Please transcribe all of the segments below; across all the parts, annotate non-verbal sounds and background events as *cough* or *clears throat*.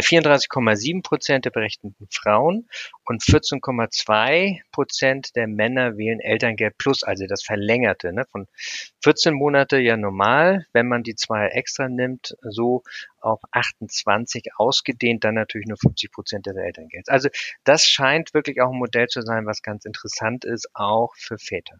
34,7 Prozent der berechtigten Frauen und 14,2 Prozent der Männer wählen Elterngeld Plus, also das Verlängerte. Ne? Von 14 Monate ja normal, wenn man die zwei extra nimmt, so auf 28 ausgedehnt, dann natürlich nur 50 Prozent des Elterngelds. Also das scheint wirklich auch ein Modell zu sein, was ganz interessant ist, auch für Väter.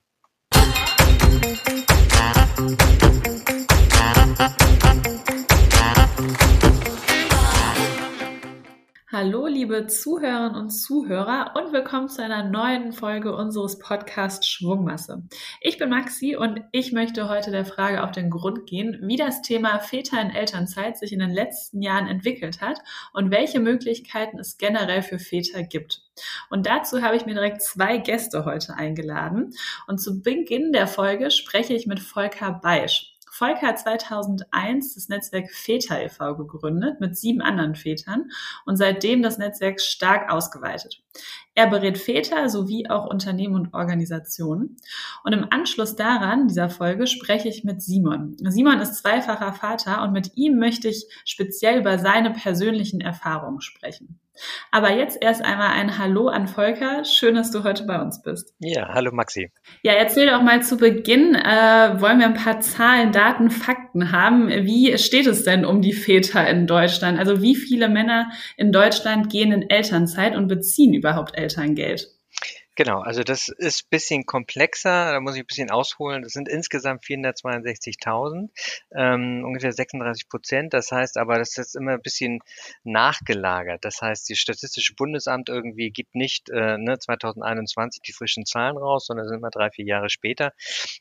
Hallo, liebe Zuhörerinnen und Zuhörer und willkommen zu einer neuen Folge unseres Podcasts Schwungmasse. Ich bin Maxi und ich möchte heute der Frage auf den Grund gehen, wie das Thema Väter in Elternzeit sich in den letzten Jahren entwickelt hat und welche Möglichkeiten es generell für Väter gibt. Und dazu habe ich mir direkt zwei Gäste heute eingeladen. Und zu Beginn der Folge spreche ich mit Volker Beisch. Volker hat 2001 das Netzwerk Väter e.V. gegründet mit sieben anderen Vätern und seitdem das Netzwerk stark ausgeweitet. Er berät Väter sowie auch Unternehmen und Organisationen. Und im Anschluss daran, dieser Folge, spreche ich mit Simon. Simon ist zweifacher Vater und mit ihm möchte ich speziell über seine persönlichen Erfahrungen sprechen. Aber jetzt erst einmal ein Hallo an Volker. Schön, dass du heute bei uns bist. Ja, hallo Maxi. Ja, erzähl doch mal zu Beginn, äh, wollen wir ein paar Zahlen, Daten, Fakten haben. Wie steht es denn um die Väter in Deutschland? Also wie viele Männer in Deutschland gehen in Elternzeit und beziehen überhaupt Elterngeld? Genau, also das ist bisschen komplexer, da muss ich ein bisschen ausholen. Das sind insgesamt 462.000, ähm, ungefähr 36 Prozent. Das heißt aber, das ist immer ein bisschen nachgelagert. Das heißt, die Statistische Bundesamt irgendwie gibt nicht äh, ne, 2021 die frischen Zahlen raus, sondern sind immer drei, vier Jahre später.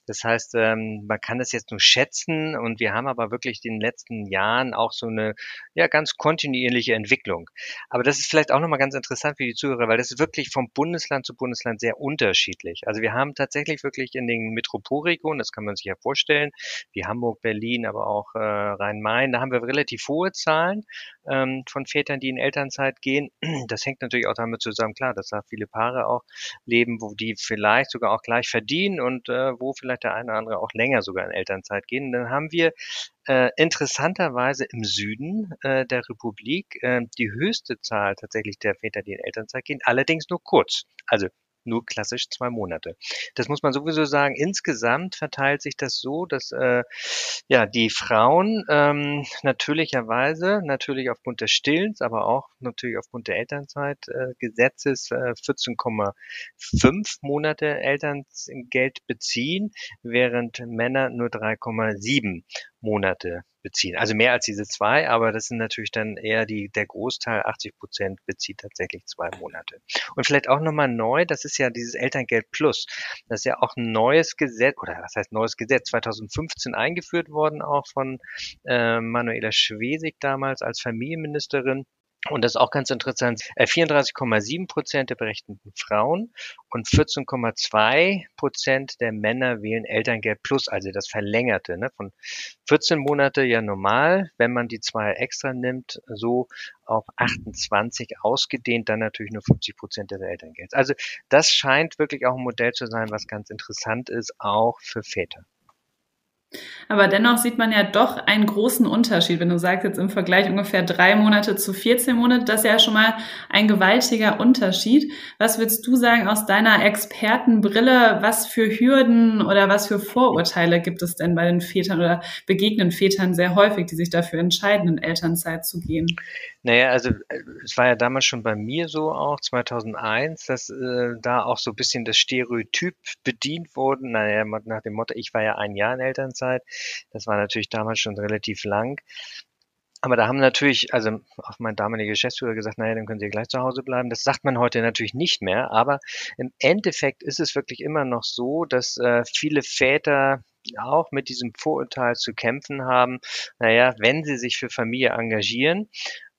Das heißt, ähm, man kann das jetzt nur schätzen und wir haben aber wirklich in den letzten Jahren auch so eine ja ganz kontinuierliche Entwicklung. Aber das ist vielleicht auch nochmal ganz interessant für die Zuhörer, weil das ist wirklich vom Bundesland zu Bundesland Deutschland sehr unterschiedlich. Also wir haben tatsächlich wirklich in den Metropolregionen, das kann man sich ja vorstellen, wie Hamburg, Berlin, aber auch äh, Rhein-Main, da haben wir relativ hohe Zahlen ähm, von Vätern, die in Elternzeit gehen. *clears throat* Das hängt natürlich auch damit zusammen, klar, dass da viele Paare auch leben, wo die vielleicht sogar auch gleich verdienen und äh, wo vielleicht der eine oder andere auch länger sogar in Elternzeit gehen. Dann haben wir äh, interessanterweise im Süden äh, der Republik äh, die höchste Zahl tatsächlich der Väter, die in Elternzeit gehen, allerdings nur kurz. Also nur klassisch zwei Monate. Das muss man sowieso sagen. Insgesamt verteilt sich das so, dass äh, ja die Frauen ähm, natürlicherweise, natürlich aufgrund des Stillens, aber auch natürlich aufgrund der Elternzeitgesetzes äh, 14,5 Monate Elterngeld beziehen, während Männer nur 3,7 Monate beziehen. Also mehr als diese zwei, aber das sind natürlich dann eher die, der Großteil, 80 Prozent bezieht tatsächlich zwei Monate. Und vielleicht auch nochmal neu, das ist ja dieses Elterngeld Plus. Das ist ja auch ein neues Gesetz, oder was heißt neues Gesetz, 2015 eingeführt worden, auch von äh, Manuela Schwesig damals als Familienministerin. Und das ist auch ganz interessant. 34,7 äh, Prozent der berechtigten Frauen und 14,2 Prozent der Männer wählen Elterngeld Plus, also das Verlängerte. Ne? Von 14 Monate ja normal, wenn man die zwei extra nimmt, so auf 28 ausgedehnt, dann natürlich nur 50 Prozent des Elterngelds. Also das scheint wirklich auch ein Modell zu sein, was ganz interessant ist, auch für Väter. Aber dennoch sieht man ja doch einen großen Unterschied, wenn du sagst jetzt im Vergleich ungefähr drei Monate zu 14 Monate, das ist ja schon mal ein gewaltiger Unterschied. Was würdest du sagen aus deiner Expertenbrille, was für Hürden oder was für Vorurteile gibt es denn bei den Vätern oder begegnen Vätern sehr häufig, die sich dafür entscheiden, in Elternzeit zu gehen? Naja, also äh, es war ja damals schon bei mir so auch, 2001, dass äh, da auch so ein bisschen das Stereotyp bedient wurde. Naja, nach dem Motto, ich war ja ein Jahr in Elternzeit. Das war natürlich damals schon relativ lang. Aber da haben natürlich, also auch mein damaliger Geschäftsführer gesagt, naja, dann können Sie gleich zu Hause bleiben. Das sagt man heute natürlich nicht mehr. Aber im Endeffekt ist es wirklich immer noch so, dass äh, viele Väter auch mit diesem Vorurteil zu kämpfen haben. Naja, wenn sie sich für Familie engagieren,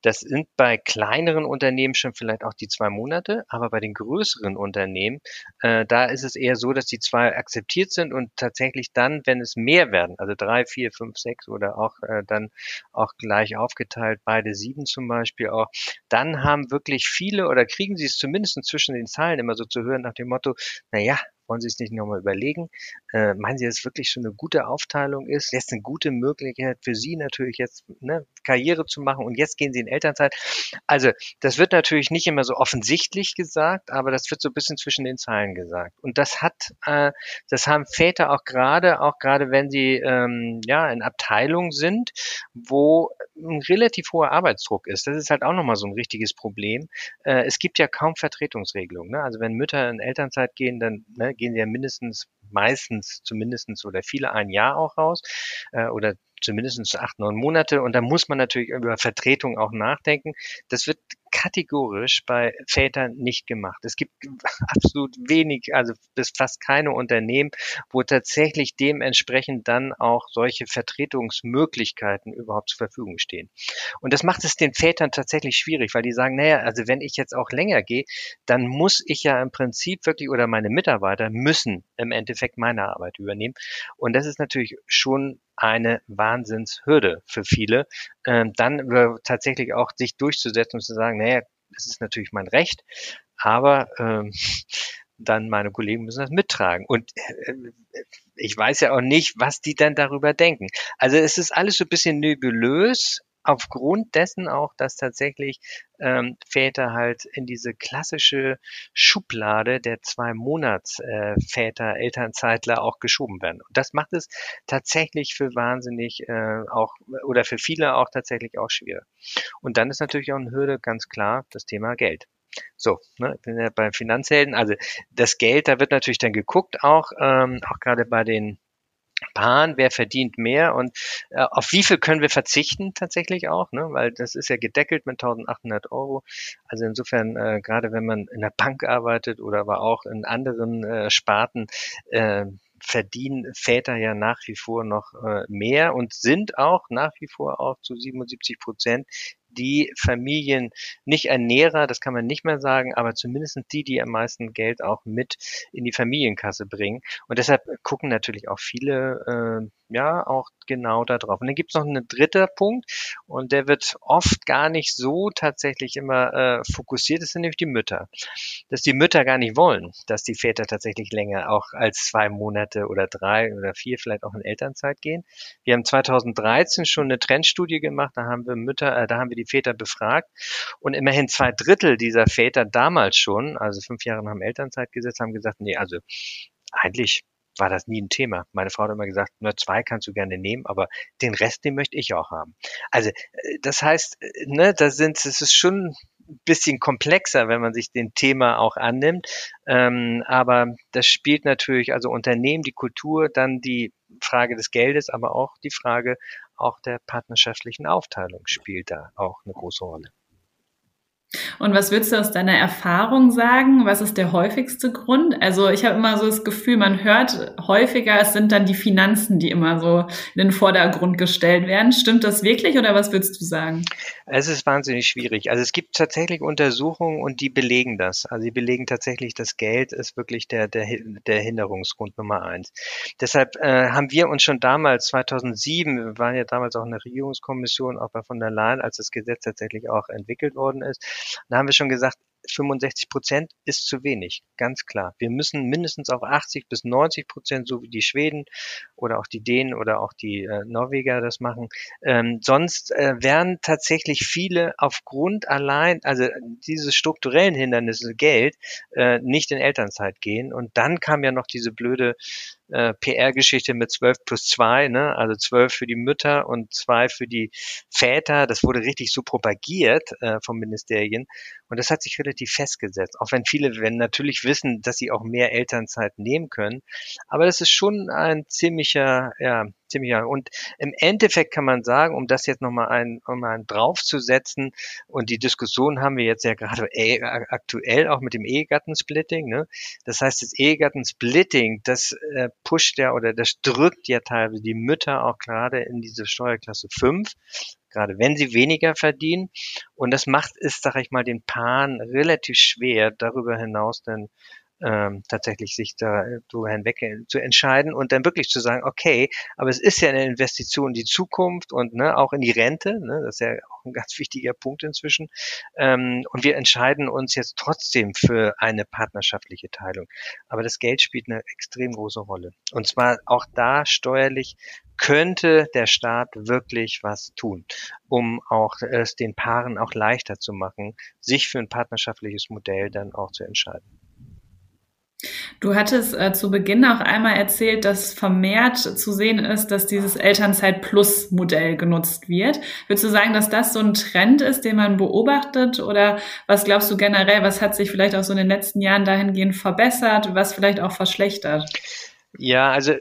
das sind bei kleineren Unternehmen schon vielleicht auch die zwei Monate, aber bei den größeren Unternehmen, äh, da ist es eher so, dass die zwei akzeptiert sind und tatsächlich dann, wenn es mehr werden, also drei, vier, fünf, sechs oder auch äh, dann auch gleich aufgeteilt, beide sieben zum Beispiel auch, dann haben wirklich viele oder kriegen sie es zumindest zwischen den Zeilen immer so zu hören nach dem Motto, na ja, wollen Sie es nicht nochmal überlegen? Äh, meinen Sie, dass es wirklich schon eine gute Aufteilung ist? Jetzt eine gute Möglichkeit für Sie natürlich jetzt ne, Karriere zu machen und jetzt gehen Sie in Elternzeit. Also das wird natürlich nicht immer so offensichtlich gesagt, aber das wird so ein bisschen zwischen den Zeilen gesagt. Und das hat, äh, das haben Väter auch gerade, auch gerade wenn sie ähm, ja in Abteilungen sind, wo ein relativ hoher Arbeitsdruck ist. Das ist halt auch nochmal so ein richtiges Problem. Äh, es gibt ja kaum Vertretungsregelungen. Ne? Also wenn Mütter in Elternzeit gehen, dann ne, gehen sie ja mindestens meistens zumindestens oder viele ein Jahr auch raus äh, oder zumindest acht, neun Monate. Und da muss man natürlich über Vertretung auch nachdenken. Das wird kategorisch bei Vätern nicht gemacht. Es gibt *laughs* absolut wenig, also bis fast keine Unternehmen, wo tatsächlich dementsprechend dann auch solche Vertretungsmöglichkeiten überhaupt zur Verfügung stehen. Und das macht es den Vätern tatsächlich schwierig, weil die sagen, naja, also wenn ich jetzt auch länger gehe, dann muss ich ja im Prinzip wirklich oder meine Mitarbeiter müssen im Endeffekt meine Arbeit übernehmen. Und das ist natürlich schon eine Wahnsinnshürde für viele, ähm, dann tatsächlich auch sich durchzusetzen und zu sagen, naja, es ist natürlich mein Recht, aber ähm, *laughs* dann meine Kollegen müssen das mittragen. Und äh, ich weiß ja auch nicht, was die dann darüber denken. Also es ist alles so ein bisschen nebulös, aufgrund dessen auch, dass tatsächlich ähm, Väter halt in diese klassische Schublade der zwei Monats äh, Väter, Elternzeitler auch geschoben werden. Und das macht es tatsächlich für wahnsinnig äh, auch oder für viele auch tatsächlich auch schwierig. Und dann ist natürlich auch eine Hürde ganz klar das Thema Geld. So, ne, ich bin ja beim Finanzhelden. Also das Geld, da wird natürlich dann geguckt auch, ähm, auch gerade bei den Paaren, wer verdient mehr und äh, auf wie viel können wir verzichten tatsächlich auch, ne? weil das ist ja gedeckelt mit 1800 Euro. Also insofern, äh, gerade wenn man in der Bank arbeitet oder aber auch in anderen äh, Sparten, äh, verdienen Väter ja nach wie vor noch äh, mehr und sind auch nach wie vor auch zu 77 Prozent die Familien nicht Ernährer, das kann man nicht mehr sagen, aber zumindest die, die am meisten Geld auch mit in die Familienkasse bringen. Und deshalb gucken natürlich auch viele äh, ja auch genau da drauf. Und dann gibt es noch einen dritten Punkt und der wird oft gar nicht so tatsächlich immer äh, fokussiert, das sind nämlich die Mütter. Dass die Mütter gar nicht wollen, dass die Väter tatsächlich länger auch als zwei Monate oder drei oder vier vielleicht auch in Elternzeit gehen. Wir haben 2013 schon eine Trendstudie gemacht, da haben wir Mütter, äh, da haben wir die Väter befragt und immerhin zwei Drittel dieser Väter damals schon, also fünf Jahre nach dem Elternzeit gesetzt, haben gesagt, nee, also eigentlich war das nie ein Thema. Meine Frau hat immer gesagt, nur zwei kannst du gerne nehmen, aber den Rest, den möchte ich auch haben. Also äh, das heißt, äh, ne, da sind, es ist schon ein bisschen komplexer, wenn man sich den Thema auch annimmt. Ähm, aber das spielt natürlich, also Unternehmen, die Kultur, dann die Frage des Geldes, aber auch die Frage auch der partnerschaftlichen Aufteilung spielt da auch eine große Rolle. Und was würdest du aus deiner Erfahrung sagen? Was ist der häufigste Grund? Also ich habe immer so das Gefühl, man hört häufiger, es sind dann die Finanzen, die immer so in den Vordergrund gestellt werden. Stimmt das wirklich oder was würdest du sagen? Es ist wahnsinnig schwierig. Also es gibt tatsächlich Untersuchungen und die belegen das. Also die belegen tatsächlich, das Geld ist wirklich der, der, der Hinderungsgrund Nummer eins. Deshalb äh, haben wir uns schon damals, 2007, wir waren ja damals auch in der Regierungskommission, auch bei von der Leyen, als das Gesetz tatsächlich auch entwickelt worden ist, da haben wir schon gesagt, 65 Prozent ist zu wenig, ganz klar. Wir müssen mindestens auf 80 bis 90 Prozent, so wie die Schweden oder auch die Dänen oder auch die äh, Norweger das machen. Ähm, sonst äh, werden tatsächlich viele aufgrund allein, also diese strukturellen Hindernisse Geld, äh, nicht in Elternzeit gehen. Und dann kam ja noch diese blöde äh, PR-Geschichte mit 12 plus 2, ne? also 12 für die Mütter und 2 für die Väter. Das wurde richtig so propagiert äh, vom Ministerien und das hat sich relativ festgesetzt. Auch wenn viele wenn natürlich wissen, dass sie auch mehr Elternzeit nehmen können. Aber das ist schon ein ziemlicher, ja, ziemlicher. Und im Endeffekt kann man sagen, um das jetzt nochmal ein, um einen draufzusetzen, und die Diskussion haben wir jetzt ja gerade *laughs* äh, aktuell auch mit dem Ehegattensplitting. Ne? Das heißt, das Ehegattensplitting, das äh, pusht ja oder das drückt ja teilweise die Mütter auch gerade in diese Steuerklasse 5 gerade wenn sie weniger verdienen. Und das macht es, sage ich mal, den Paaren relativ schwer, darüber hinaus dann ähm, tatsächlich sich da so hinweg äh, zu entscheiden und dann wirklich zu sagen, okay, aber es ist ja eine Investition in die Zukunft und ne, auch in die Rente, ne, das ist ja auch ein ganz *laughs* wichtiger Punkt inzwischen. Ähm, und wir entscheiden uns jetzt trotzdem für eine partnerschaftliche Teilung. Aber das Geld spielt eine extrem große Rolle. Und zwar auch da steuerlich könnte der Staat wirklich was tun, um auch es den Paaren auch leichter zu machen, sich für ein partnerschaftliches Modell dann auch zu entscheiden. Du hattest äh, zu Beginn auch einmal erzählt, dass vermehrt zu sehen ist, dass dieses Elternzeit-Plus-Modell genutzt wird. Würdest du sagen, dass das so ein Trend ist, den man beobachtet? Oder was glaubst du generell, was hat sich vielleicht auch so in den letzten Jahren dahingehend verbessert, was vielleicht auch verschlechtert? Ja, also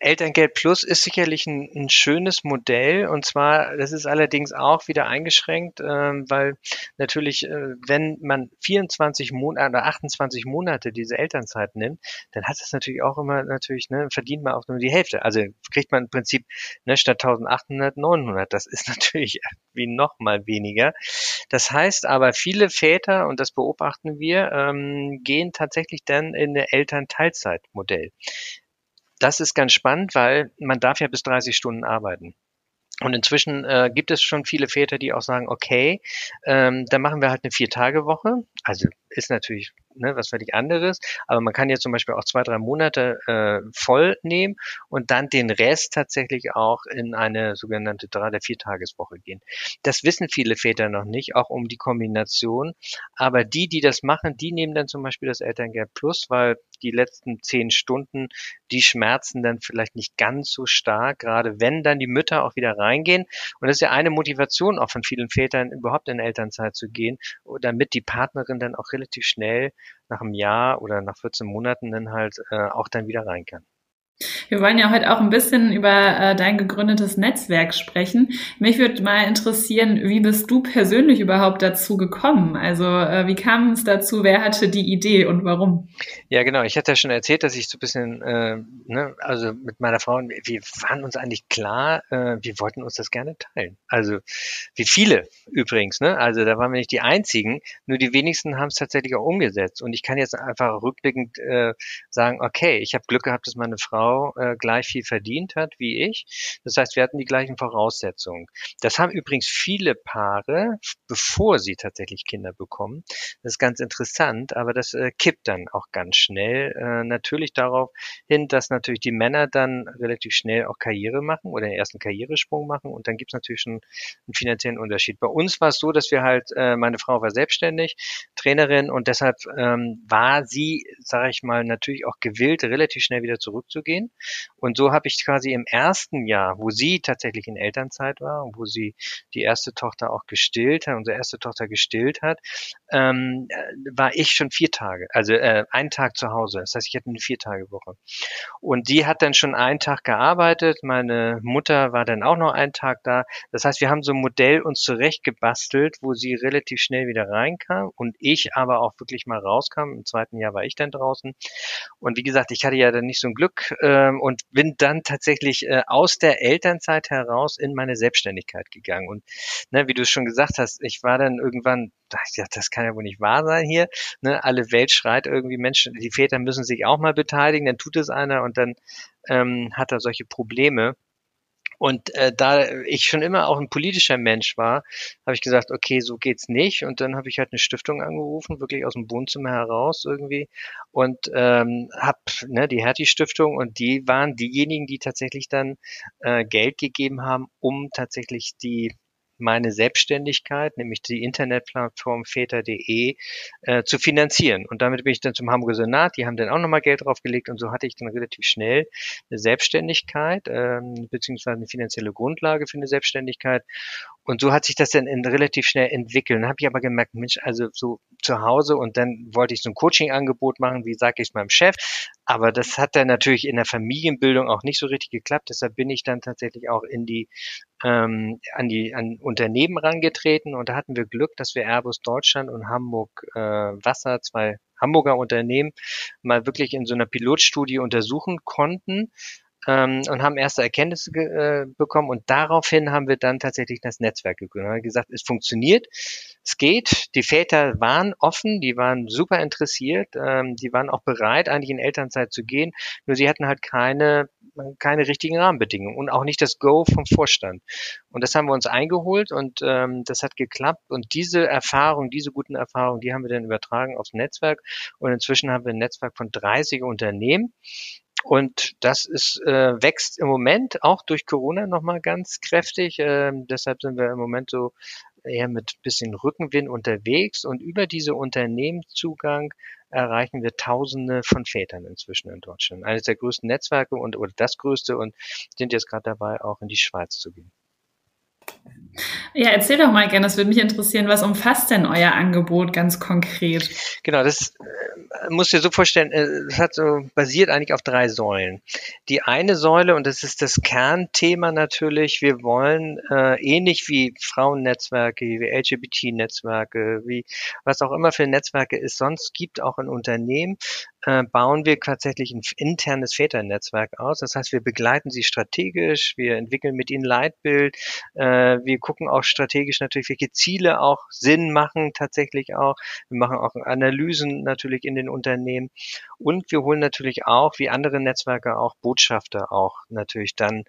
Elterngeld Plus ist sicherlich ein, ein, schönes Modell und zwar, das ist allerdings auch wieder eingeschränkt, ähm, weil natürlich, äh, wenn man 24 Monate oder 28 Monate diese Elternzeit nimmt, dann hat es natürlich auch immer natürlich, ne, verdient man auch nur die Hälfte. Also kriegt man im Prinzip ne, statt 1800 900. Das ist *laughs* natürlich wie noch mal weniger. Das heißt aber, viele Väter, und das beobachten wir, ähm, gehen tatsächlich dann in der Elternteilzeitmodell. Das ist ganz spannend, weil man darf ja bis 30 Stunden arbeiten. Und inzwischen äh, gibt es schon viele Väter, die auch sagen, okay, ähm, dann machen wir halt eine Vier-Tage-Woche. Also ist natürlich ne, was völlig anderes. Aber man kann ja zum Beispiel auch zwei, drei Monate äh, voll nehmen und dann den Rest tatsächlich auch in eine sogenannte drei- oder viertageswoche gehen. Das wissen viele Väter noch nicht, auch um die Kombination. Aber die, die das machen, die nehmen dann zum Beispiel das Elterngeld Plus, weil die letzten zehn Stunden, die schmerzen dann vielleicht nicht ganz so stark, gerade wenn dann die Mütter auch wieder reingehen. Und das ist ja eine Motivation auch von vielen Vätern, überhaupt in Elternzeit zu gehen, damit die Partnerin dann auch relativ schnell nach einem Jahr oder nach 14 Monaten dann halt äh, auch dann wieder rein kann. Wir wollen ja heute auch ein bisschen über äh, dein gegründetes Netzwerk sprechen. Mich würde mal interessieren, wie bist du persönlich überhaupt dazu gekommen? Also äh, wie kam es dazu? Wer hatte die Idee und warum? Ja, genau. Ich hatte ja schon erzählt, dass ich so ein bisschen, äh, ne, also mit meiner Frau, wir waren uns eigentlich klar, äh, wir wollten uns das gerne teilen. Also wie viele übrigens, ne? Also da waren wir nicht die einzigen, nur die wenigsten haben es tatsächlich auch umgesetzt. Und ich kann jetzt einfach rückblickend äh, sagen, okay, ich habe Glück gehabt, dass meine Frau Frau äh, gleich viel verdient hat wie ich. Das heißt, wir hatten die gleichen Voraussetzungen. Das haben übrigens viele Paare, bevor sie tatsächlich Kinder bekommen. Das ist ganz interessant, aber das äh, kippt dann auch ganz schnell. Äh, natürlich darauf hin, dass natürlich die Männer dann relativ schnell auch Karriere machen oder den ersten Karrieresprung machen und dann gibt es natürlich schon einen finanziellen Unterschied. Bei uns war es so, dass wir halt, äh, meine Frau war selbstständig, Trainerin und deshalb ähm, war sie, sage ich mal, natürlich auch gewillt, relativ schnell wieder zurückzugehen gehen. Und so habe ich quasi im ersten Jahr, wo sie tatsächlich in Elternzeit war und wo sie die erste Tochter auch gestillt hat, unsere erste Tochter gestillt hat, ähm, war ich schon vier Tage, also äh, einen Tag zu Hause. Das heißt, ich hatte eine Vier-Tage-Woche. Und die hat dann schon einen Tag gearbeitet. Meine Mutter war dann auch noch einen Tag da. Das heißt, wir haben so ein Modell uns zurechtgebastelt, wo sie relativ schnell wieder reinkam und ich aber auch wirklich mal rauskam. Im zweiten Jahr war ich dann draußen. Und wie gesagt, ich hatte ja dann nicht so ein Glück ähm, und bin dann tatsächlich äh, aus der Elternzeit heraus in meine Selbstständigkeit gegangen. Und ne, wie du es schon gesagt hast, ich war dann irgendwann, ja, das kann ja wohl nicht wahr sein hier. Ne? Alle Welt schreit irgendwie, Menschen, die Väter müssen sich auch mal beteiligen, dann tut es einer und dann ähm, hat er solche Probleme. Und äh, da ich schon immer auch ein politischer Mensch war, habe ich gesagt, okay, so geht's nicht. Und dann habe ich halt eine Stiftung angerufen, wirklich aus dem Wohnzimmer heraus irgendwie. Und ähm, habe ne, die Hertie-Stiftung und die waren diejenigen, die tatsächlich dann äh, Geld gegeben haben, um tatsächlich die meine Selbstständigkeit, nämlich die Internetplattform väter.de, äh, zu finanzieren. Und damit bin ich dann zum Hamburger Senat, die haben dann auch nochmal Geld draufgelegt und so hatte ich dann relativ schnell eine Selbstständigkeit, ähm, beziehungsweise eine finanzielle Grundlage für eine Selbstständigkeit. Und so hat sich das dann in, relativ schnell entwickelt. Dann habe ich aber gemerkt, Mensch, also so zu Hause und dann wollte ich so ein Coaching-Angebot machen, wie sage ich es meinem Chef. Aber das hat dann natürlich in der Familienbildung auch nicht so richtig geklappt. Deshalb bin ich dann tatsächlich auch in die ähm, an die an Unternehmen rangetreten und da hatten wir Glück, dass wir Airbus Deutschland und Hamburg äh, Wasser, zwei Hamburger Unternehmen, mal wirklich in so einer Pilotstudie untersuchen konnten, ähm, und haben erste Erkenntnisse äh, bekommen und daraufhin haben wir dann tatsächlich das Netzwerk gegründet. Wir haben gesagt, es funktioniert, es geht. Die Väter waren offen, die waren super interessiert, ähm, die waren auch bereit, eigentlich in Elternzeit zu gehen, nur sie hatten halt keine keine richtigen Rahmenbedingungen und auch nicht das Go vom Vorstand. Und das haben wir uns eingeholt und ähm, das hat geklappt. Und diese Erfahrung, diese guten Erfahrungen, die haben wir dann übertragen aufs Netzwerk. Und inzwischen haben wir ein Netzwerk von 30 Unternehmen. Und das ist, äh, wächst im Moment auch durch Corona nochmal ganz kräftig. Äh, deshalb sind wir im Moment so eher mit bisschen Rückenwind unterwegs und über diese Unternehmenszugang erreichen wir Tausende von Vätern inzwischen in Deutschland. Eines der größten Netzwerke und oder das größte und sind jetzt gerade dabei, auch in die Schweiz zu gehen. Ja, erzähl doch mal gerne, das würde mich interessieren, was umfasst denn euer Angebot ganz konkret? Genau, das äh, musst dir so vorstellen, äh, es hat so basiert eigentlich auf drei Säulen. Die eine Säule, und das ist das Kernthema natürlich, wir wollen äh, ähnlich wie Frauennetzwerke, wie LGBT-Netzwerke, wie was auch immer für Netzwerke es sonst gibt, auch in Unternehmen, äh, bauen wir tatsächlich ein internes Väternetzwerk aus. Das heißt, wir begleiten sie strategisch, wir entwickeln mit ihnen Leitbild, äh, wir gucken auch strategisch natürlich, welche Ziele auch Sinn machen tatsächlich auch. Wir machen auch Analysen natürlich in den Unternehmen und wir holen natürlich auch, wie andere Netzwerke auch, Botschafter auch natürlich dann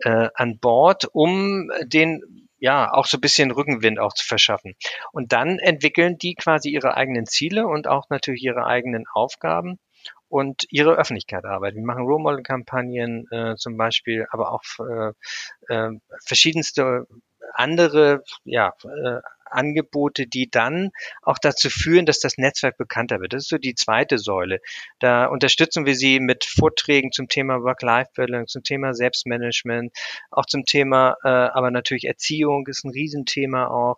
äh, an Bord, um den ja, auch so ein bisschen Rückenwind auch zu verschaffen. Und dann entwickeln die quasi ihre eigenen Ziele und auch natürlich ihre eigenen Aufgaben und ihre Öffentlichkeit arbeiten. Wir machen Role Model Kampagnen äh, zum Beispiel, aber auch äh, äh, verschiedenste andere ja, äh, Angebote, die dann auch dazu führen, dass das Netzwerk bekannter wird. Das ist so die zweite Säule. Da unterstützen wir sie mit Vorträgen zum Thema Work-Life-Balance, zum Thema Selbstmanagement, auch zum Thema, äh, aber natürlich Erziehung ist ein Riesenthema auch.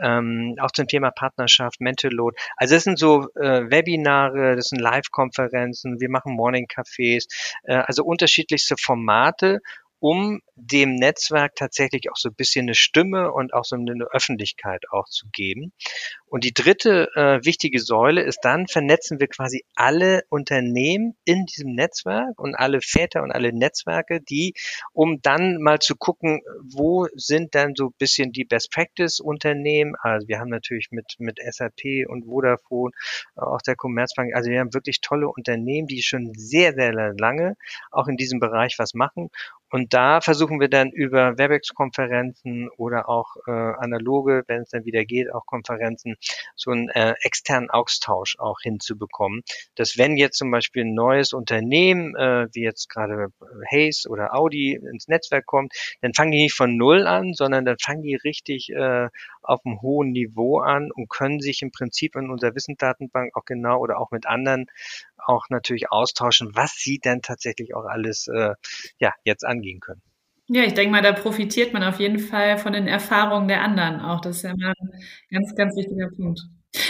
Ähm, auch zum Thema Partnerschaft, Mental Load. Also das sind so äh, Webinare, das sind Live-Konferenzen, wir machen Morning-Cafés, äh, also unterschiedlichste Formate, um dem Netzwerk tatsächlich auch so ein bisschen eine Stimme und auch so eine Öffentlichkeit auch zu geben. Und die dritte äh, wichtige Säule ist dann, vernetzen wir quasi alle Unternehmen in diesem Netzwerk und alle Väter und alle Netzwerke, die, um dann mal zu gucken, wo sind dann so ein bisschen die Best Practice Unternehmen. Also wir haben natürlich mit, mit SAP und Vodafone, auch der Commerzbank, also wir haben wirklich tolle Unternehmen, die schon sehr, sehr lange auch in diesem Bereich was machen. Und da versuchen wir dann über WebEx-Konferenzen oder auch äh, analoge, wenn es dann wieder geht, auch Konferenzen, so einen äh, externen Austausch auch hinzubekommen. Dass wenn jetzt zum Beispiel ein neues Unternehmen, äh, wie jetzt gerade Hayes oder Audi ins Netzwerk kommt, dann fangen die nicht von Null an, sondern dann fangen die richtig äh, auf einem hohen Niveau an und können sich im Prinzip in unserer Wissensdatenbank auch genau oder auch mit anderen auch natürlich austauschen, was sie denn tatsächlich auch alles äh, ja jetzt angehen können. Ja, ich denke mal, da profitiert man auf jeden Fall von den Erfahrungen der anderen auch. Das ist ja mal ein ganz, ganz wichtiger Punkt.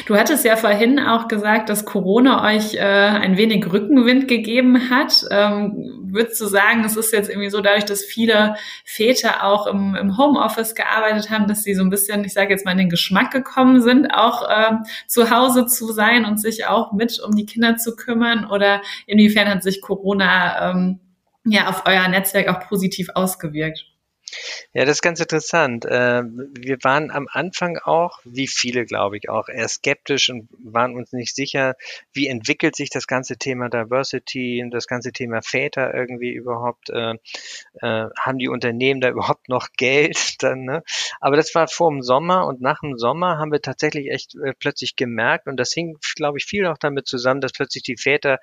Du hattest ja vorhin auch gesagt, dass Corona euch äh, ein wenig Rückenwind gegeben hat. Ähm, würdest du sagen, es ist jetzt irgendwie so, dadurch, dass viele Väter auch im, im Homeoffice gearbeitet haben, dass sie so ein bisschen, ich sage jetzt mal, in den Geschmack gekommen sind, auch äh, zu Hause zu sein und sich auch mit um die Kinder zu kümmern? Oder inwiefern hat sich Corona ähm, ja auf euer Netzwerk auch positiv ausgewirkt? Ja, das ist ganz interessant. Ähm, wir waren am Anfang auch, wie viele, glaube ich, auch eher skeptisch und waren uns nicht sicher, wie entwickelt sich das ganze Thema Diversity und das ganze Thema Väter irgendwie überhaupt. Äh, äh, haben die Unternehmen da *laughs* überhaupt noch Geld dann? Ne? Aber das war vor dem Sommer und nach dem Sommer haben wir tatsächlich echt äh, plötzlich gemerkt und das hing, glaube ich, viel auch damit zusammen, dass plötzlich die Väter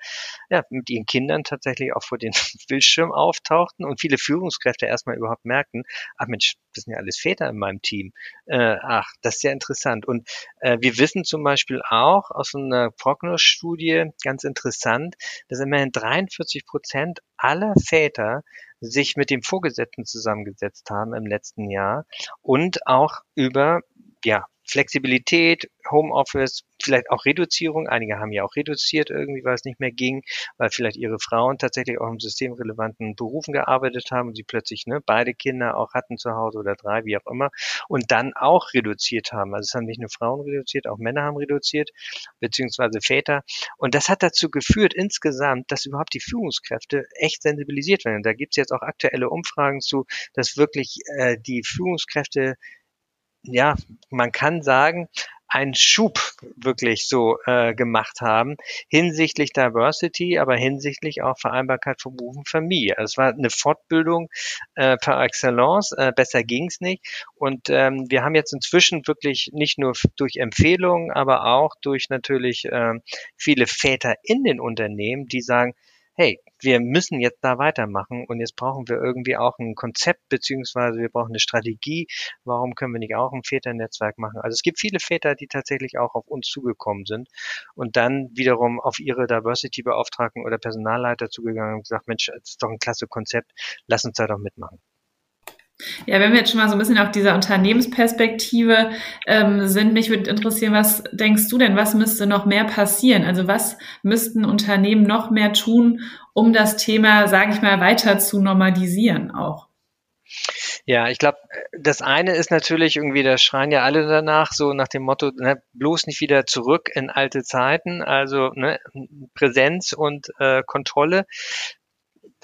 ja, mit ihren Kindern tatsächlich auch vor den *laughs* Bildschirm auftauchten und viele Führungskräfte erstmal überhaupt merkten, ach Mensch, das sind ja alles Väter in meinem Team. Äh, ach, das ist ja interessant. Und äh, wir wissen zum Beispiel auch aus einer Prognos-Studie, ganz interessant, dass immerhin 43 Prozent aller Väter sich mit dem Vorgesetzten zusammengesetzt haben im letzten Jahr und auch über ja, Flexibilität, Homeoffice, vielleicht auch Reduzierung. Einige haben ja auch reduziert irgendwie, weil es nicht mehr ging, weil vielleicht ihre Frauen tatsächlich auch im systemrelevanten Berufen gearbeitet haben und sie plötzlich ne, beide Kinder auch hatten zu Hause oder drei, wie auch immer, und dann auch reduziert haben. Also es haben nicht nur Frauen reduziert, auch Männer haben reduziert, beziehungsweise Väter. Und das hat dazu geführt insgesamt, dass überhaupt die Führungskräfte echt sensibilisiert werden. Und da gibt es jetzt auch aktuelle Umfragen zu, dass wirklich äh, die Führungskräfte ja, man kann sagen, einen Schub wirklich so äh, gemacht haben hinsichtlich Diversity, aber hinsichtlich auch Vereinbarkeit von Beruf und Familie. Also es war eine Fortbildung äh, par excellence, äh, besser ging's nicht. Und ähm, wir haben jetzt inzwischen wirklich nicht nur durch Empfehlungen, aber auch durch natürlich äh, viele Väter in den Unternehmen, die sagen, hey, wir müssen jetzt da weitermachen und jetzt brauchen wir irgendwie auch ein Konzept beziehungsweise wir brauchen eine Strategie. Warum können wir nicht auch ein Väternetzwerk machen? Also es gibt viele Väter, die tatsächlich auch auf uns zugekommen sind und dann wiederum auf ihre Diversity-Beauftragten oder Personalleiter zugegangen und gesagt, Mensch, das ist doch ein klasse Konzept, lass uns da doch mitmachen. Ja, wenn wir jetzt schon mal so ein bisschen auf dieser Unternehmensperspektive ähm, sind, mich würde interessieren, was denkst du denn, was müsste noch mehr passieren? Also was müssten Unternehmen noch mehr tun, um das Thema, sage ich mal, weiter zu normalisieren auch? Ja, ich glaube, das eine ist natürlich irgendwie, da schreien ja alle danach, so nach dem Motto, ne, bloß nicht wieder zurück in alte Zeiten, also ne, Präsenz und äh, Kontrolle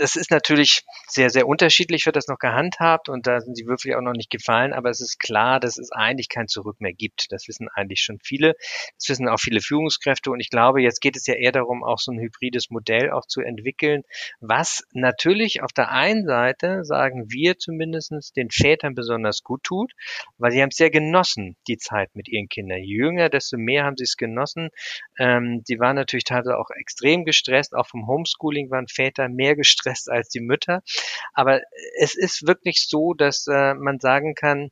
das ist natürlich sehr, sehr unterschiedlich, wird das noch gehandhabt und da sind sie wirklich auch noch nicht gefallen, aber es ist klar, dass es eigentlich kein Zurück mehr gibt. Das wissen eigentlich schon viele. Das wissen auch viele Führungskräfte und ich glaube, jetzt geht es ja eher darum, auch so ein hybrides Modell auch zu entwickeln, was natürlich auf der einen Seite, sagen wir zumindestens den Vätern besonders gut tut, weil sie haben es sehr genossen, die Zeit mit ihren Kindern. Je jünger, desto mehr haben sie es genossen. Ähm, sie waren natürlich teilweise auch extrem gestresst, auch vom Homeschooling waren Väter mehr gestresst gestresst als die Mütter. Aber es ist wirklich so, dass äh, man sagen kann,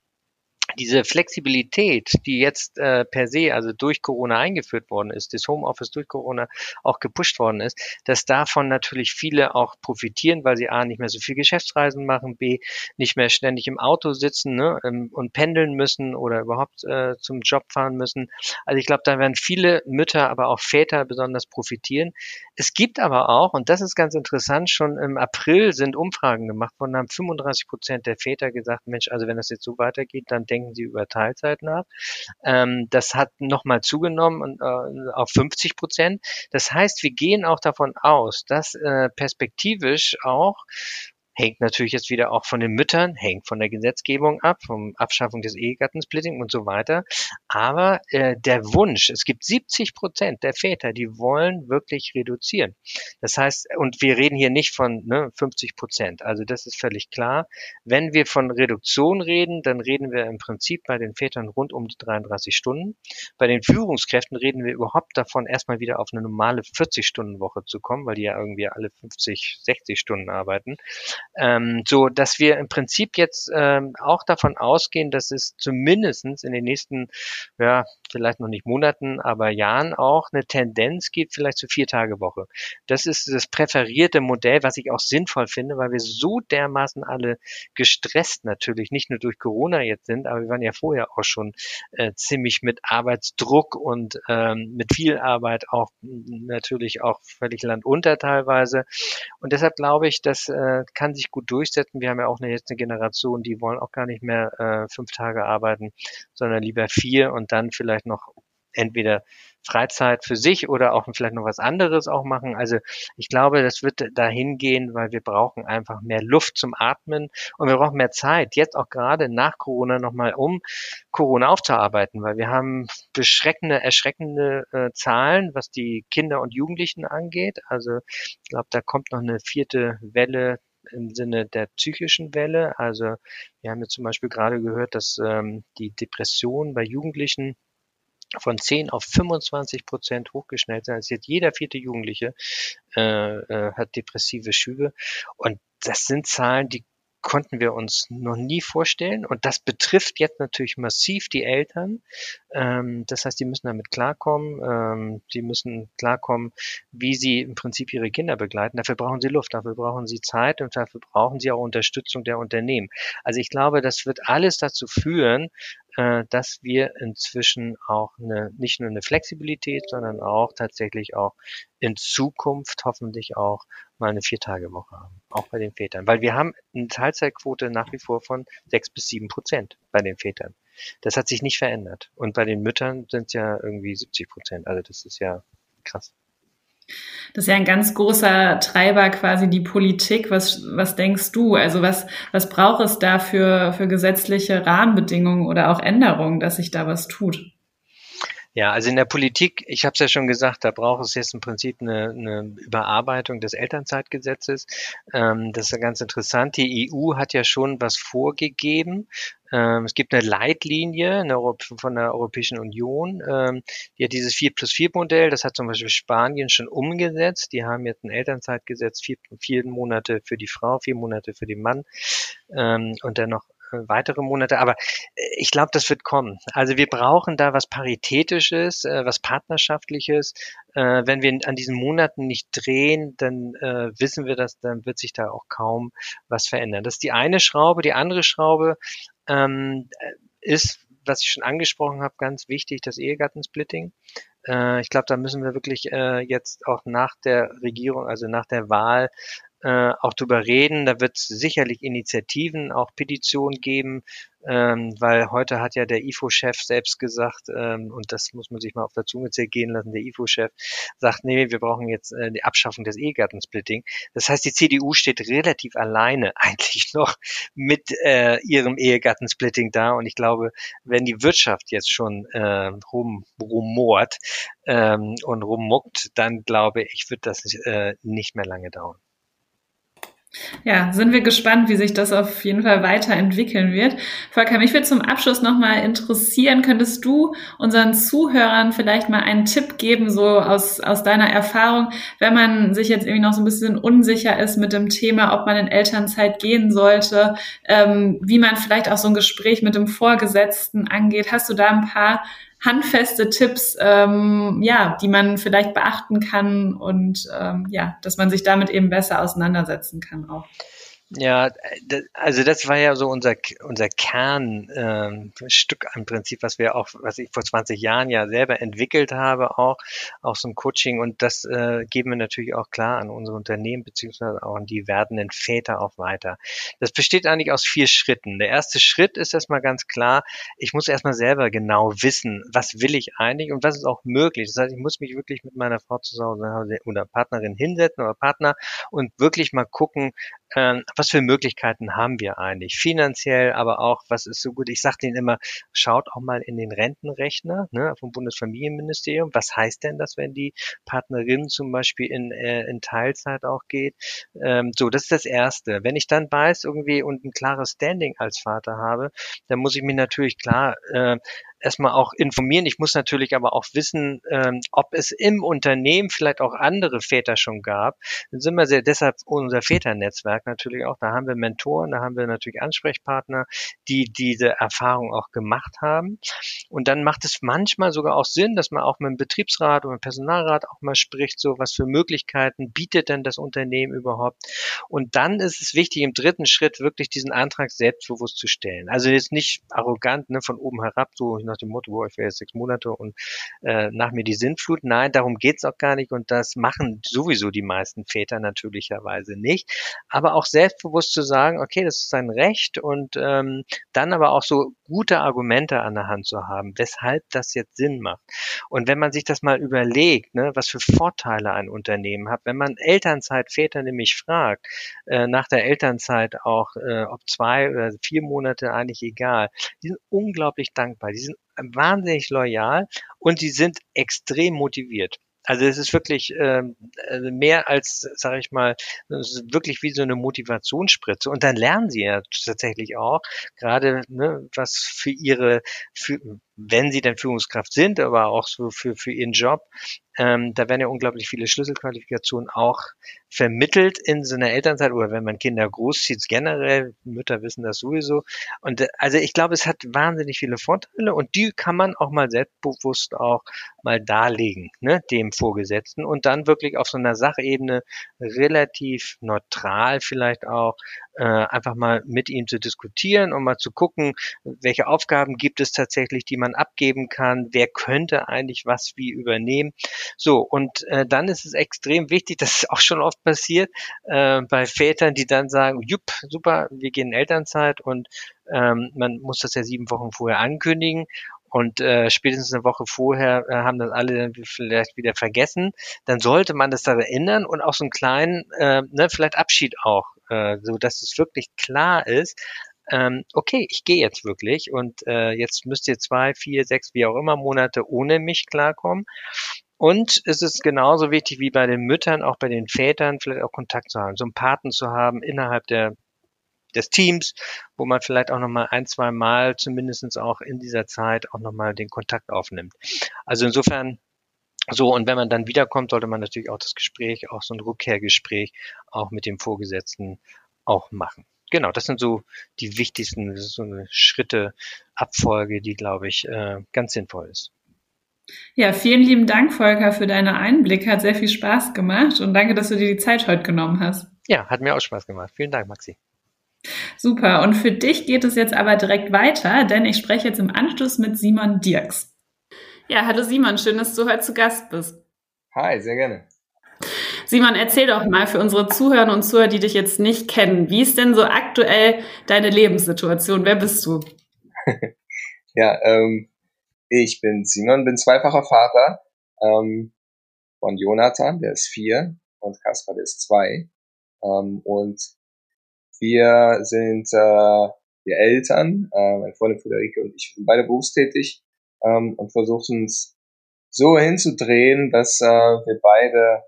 diese Flexibilität, die jetzt äh, per se, also durch Corona eingeführt worden ist, das Homeoffice durch Corona auch gepusht worden ist, dass davon natürlich viele auch profitieren, weil sie A, nicht mehr so viel Geschäftsreisen machen, B, nicht mehr ständig im Auto sitzen ne, ähm, und pendeln müssen oder überhaupt äh, zum Job fahren müssen. Also ich glaube, da werden viele Mütter, aber auch Väter besonders profitieren. Es gibt aber auch, und das ist ganz interessant, schon im April sind Umfragen gemacht worden, haben 35 Prozent der Väter gesagt, Mensch, also wenn das jetzt so weitergeht, dann denken sie über Teilzeit nach. Ähm, das hat nochmal zugenommen äh, auf 50 Prozent. Das heißt, wir gehen auch davon aus, dass äh, perspektivisch auch hängt natürlich jetzt wieder auch von den Müttern, hängt von der Gesetzgebung ab, vom Abschaffung des Ehegattensplitting und so weiter. Aber äh, der Wunsch, es gibt 70 Prozent der Väter, die wollen wirklich reduzieren. Das heißt, und wir reden hier nicht von ne, 50 Prozent. Also das ist völlig klar. Wenn wir von Reduktion reden, dann reden wir im Prinzip bei den Vätern rund um die 33 Stunden. Bei den Führungskräften reden wir überhaupt davon, erstmal wieder auf eine normale 40-Stunden-Woche zu kommen, weil die ja irgendwie alle 50, 60 Stunden arbeiten. Ähm, so dass wir im Prinzip jetzt ähm, auch davon ausgehen, dass es zumindestens in den nächsten, ja, vielleicht noch nicht Monaten, aber Jahren auch eine Tendenz gibt, vielleicht zu vier Tage Woche. Das ist das präferierte Modell, was ich auch sinnvoll finde, weil wir so dermaßen alle gestresst natürlich, nicht nur durch Corona jetzt sind, aber wir waren ja vorher auch schon äh, ziemlich mit Arbeitsdruck und ähm, mit viel Arbeit auch natürlich auch völlig landunter teilweise. Und deshalb glaube ich, das äh, kann sich gut durchsetzen. Wir haben ja auch eine, jetzt eine Generation, die wollen auch gar nicht mehr äh, fünf Tage arbeiten, sondern lieber vier und dann vielleicht noch entweder Freizeit für sich oder auch vielleicht noch was anderes auch machen. Also ich glaube, das wird dahin gehen, weil wir brauchen einfach mehr Luft zum Atmen und wir brauchen mehr Zeit, jetzt auch gerade nach Corona nochmal, um Corona aufzuarbeiten, weil wir haben beschreckende, erschreckende äh, Zahlen, was die Kinder und Jugendlichen angeht. Also ich glaube, da kommt noch eine vierte Welle im Sinne der psychischen Welle. Also wir haben jetzt zum Beispiel gerade gehört, dass ähm, die Depression bei Jugendlichen von 10 auf 25 Prozent hochgeschnellt sind. Also jetzt jeder vierte Jugendliche äh, äh, hat depressive Schübe. Und das sind Zahlen, die konnten wir uns noch nie vorstellen. Und das betrifft jetzt natürlich massiv die Eltern. Ähm, das heißt, die müssen damit klarkommen. Ähm, die müssen klarkommen, wie sie im Prinzip ihre Kinder begleiten. Dafür brauchen sie Luft, dafür brauchen sie Zeit und dafür brauchen sie auch Unterstützung der Unternehmen. Also ich glaube, das wird alles dazu führen, äh, dass wir inzwischen auch eine, nicht nur eine Flexibilität, sondern auch tatsächlich auch in Zukunft hoffentlich auch mal eine Viertagewoche haben, auch bei den Vätern. Weil wir haben eine Teilzeitquote nach wie vor von sechs bis sieben Prozent bei den Vätern. Das hat sich nicht verändert. Und bei den Müttern sind es ja irgendwie 70 Prozent. Also das ist ja krass. Das ist ja ein ganz großer Treiber quasi die Politik. Was, was denkst du? Also was, was braucht es da für, für gesetzliche Rahmenbedingungen oder auch Änderungen, dass sich da was tut? Ja, also in der Politik, ich habe es ja schon gesagt, da braucht es jetzt im Prinzip eine, eine Überarbeitung des Elternzeitgesetzes. Ähm, das ist ja ganz interessant. Die EU hat ja schon was vorgegeben. Ähm, es gibt eine Leitlinie von der Europäischen Union, ähm, die hat dieses 4 plus 4 Modell, das hat zum Beispiel Spanien schon umgesetzt. Die haben jetzt ein Elternzeitgesetz, vier, vier Monate für die Frau, vier Monate für den Mann ähm, und dann noch weitere Monate. Aber äh, ich glaube, das wird kommen. Also wir brauchen da was Paritätisches, äh, was Partnerschaftliches. Äh, wenn wir an diesen Monaten nicht drehen, dann wissen wir das, dann wird sich da auch kaum was verändern. Das ist die eine Schraube. Die andere Schraube ähm, ist, was ich schon angesprochen habe, ganz wichtig, das Ehegattensplitting. ich glaube, da müssen wir wirklich jetzt auch nach der Regierung, also nach der Wahl, äh, auch drüber reden. Da wird es sicherlich Initiativen, auch Petitionen geben, ähm, weil heute hat ja der IFO-Chef selbst gesagt, ähm, und das muss man sich mal auf der Zunge zergehen lassen, der IFO-Chef sagt, nee, wir brauchen jetzt äh, die Abschaffung des Ehegattensplitting. Das heißt, die CDU steht relativ alleine *laughs* eigentlich noch mit äh, ihrem Ehegattensplitting da und ich glaube, wenn die Wirtschaft jetzt schon äh, rum, rumort ähm, und rummuckt, dann glaube ich, wird das äh, nicht mehr lange dauern. Ja, sind wir gespannt, wie sich das auf jeden Fall weiterentwickeln wird. Volker, mich würde zum Abschluss nochmal interessieren, könntest du unseren Zuhörern vielleicht mal einen Tipp geben, so aus, aus deiner Erfahrung, wenn man sich jetzt irgendwie noch so ein bisschen unsicher ist mit dem Thema, ob man in Elternzeit gehen sollte, ähm, wie man vielleicht auch so ein Gespräch mit dem Vorgesetzten angeht. Hast du da ein paar handfeste Tipps, ähm, ja, die man vielleicht beachten kann und ähm, ja, dass man sich damit eben besser auseinandersetzen kann auch. Ja, also das war ja so unser unser Kernstück ähm, im Prinzip, was wir auch, was ich vor 20 Jahren ja selber entwickelt habe, auch auch so ein Coaching und das äh, geben wir natürlich auch klar an unsere Unternehmen beziehungsweise auch an die werdenden Väter auch weiter. Das besteht eigentlich aus vier Schritten. Der erste Schritt ist erstmal ganz klar, ich muss erstmal selber genau wissen, was will ich eigentlich und was ist auch möglich. Das heißt, ich muss mich wirklich mit meiner Frau zu Hause oder Partnerin hinsetzen oder Partner und wirklich mal gucken, ähm, was für Möglichkeiten haben wir eigentlich? Finanziell, aber auch, was ist so gut? Ich sage denen immer, schaut auch mal in den Rentenrechner ne, vom Bundesfamilienministerium. Was heißt denn das, wenn die Partnerin zum Beispiel in, äh, in Teilzeit auch geht? Ähm, so, das ist das Erste. Wenn ich dann weiß irgendwie und ein klares Standing als Vater habe, dann muss ich mir natürlich klar äh, erstmal auch informieren. Ich muss natürlich aber auch wissen, ähm, ob es im Unternehmen vielleicht auch andere Väter schon gab. Dann sind wir sehr, deshalb unser Väternetzwerk natürlich auch. Da haben wir Mentoren, da haben wir natürlich Ansprechpartner, die diese Erfahrung auch gemacht haben. Und dann macht es manchmal sogar auch Sinn, dass man auch mit dem Betriebsrat oder dem Personalrat auch mal spricht, so was für Möglichkeiten bietet denn das Unternehmen überhaupt. Und dann ist es wichtig, im dritten Schritt wirklich diesen Antrag selbstbewusst zu stellen. Also jetzt nicht arrogant, ne, von oben herab, so nach dem Motto, boah, ich wäre jetzt sechs Monate und äh, nach mir die Sintflut. Nein, darum geht's auch gar nicht und das machen sowieso die meisten Väter natürlicherweise nicht. Aber auch selbstbewusst zu sagen, okay, das ist sein Recht und ähm, dann aber auch so gute Argumente an der Hand zu haben, weshalb das jetzt Sinn macht. Und wenn man sich das mal überlegt, ne, was für Vorteile ein Unternehmen hat, wenn man Elternzeitväter nämlich fragt, äh, nach der Elternzeit auch, äh, ob zwei oder vier Monate eigentlich egal, die sind unglaublich dankbar, die sind wahnsinnig loyal und die sind extrem motiviert. Also es ist wirklich also mehr als, sage ich mal, wirklich wie so eine Motivationsspritze. Und dann lernen sie ja tatsächlich auch, gerade ne, was für ihre, für, wenn sie dann Führungskraft sind, aber auch so für, für ihren Job, ähm, da werden ja unglaublich viele Schlüsselqualifikationen auch vermittelt in so einer Elternzeit oder wenn man Kinder großzieht, generell, Mütter wissen das sowieso. Und äh, also ich glaube, es hat wahnsinnig viele Vorteile und die kann man auch mal selbstbewusst auch mal darlegen, ne, dem Vorgesetzten und dann wirklich auf so einer Sachebene relativ neutral vielleicht auch äh, einfach mal mit ihm zu diskutieren und mal zu gucken, welche Aufgaben gibt es tatsächlich, die man abgeben kann, wer könnte eigentlich was wie übernehmen. So, und äh, dann ist es extrem wichtig, *laughs* das ist auch schon oft passiert, äh, bei Vätern, die dann sagen, jupp, super, wir gehen in Elternzeit und ähm, man muss das ja sieben Wochen vorher ankündigen und äh, spätestens eine Woche vorher äh, haben das alle dann vielleicht wieder vergessen, dann sollte man das da erinnern und auch so einen kleinen, äh, ne, vielleicht Abschied auch, äh, so dass es wirklich klar ist, ähm, okay, ich gehe jetzt wirklich und äh, jetzt müsst ihr zwei, vier, sechs, wie auch immer Monate ohne mich klarkommen. Und es ist genauso wichtig wie bei den Müttern, auch bei den Vätern, vielleicht auch Kontakt zu haben, so einen Paten zu haben innerhalb der des Teams, wo man vielleicht auch nochmal ein, zwei Mal zumindestens auch in dieser Zeit auch nochmal den Kontakt aufnimmt. Also insofern so, und wenn man dann wiederkommt, sollte man natürlich auch das Gespräch, auch so ein Rückkehrgespräch auch mit dem Vorgesetzten auch machen. Genau, das sind so die wichtigsten so eine Schritte, Abfolge, die, glaube ich, äh, ganz sinnvoll ist. Ja, vielen lieben Dank, Volker, für deine Einblicke. Hat sehr viel Spaß gemacht und danke, dass du dir die Zeit heute genommen hast. Ja, hat mir auch Spaß gemacht. Vielen Dank, Maxi. Super. Und für dich geht es jetzt aber direkt weiter, denn ich spreche jetzt im Anschluss mit Simon Dirks. Ja, hallo Simon, schön, dass du heute zu Gast bist. Hi, sehr gerne. Simon, erzähl doch mal für unsere Zuhörer und Zuhörer, die dich jetzt nicht kennen, wie ist denn so aktuell deine Lebenssituation? Wer bist du? *laughs* ja, ähm, ich bin Simon, bin zweifacher Vater ähm, von Jonathan, der ist vier, und Kaspar, der ist zwei. Ähm, und wir sind äh, die Eltern, äh, meine Freundin Friederike und ich sind beide berufstätig ähm, und versuchen es so hinzudrehen, dass äh, wir beide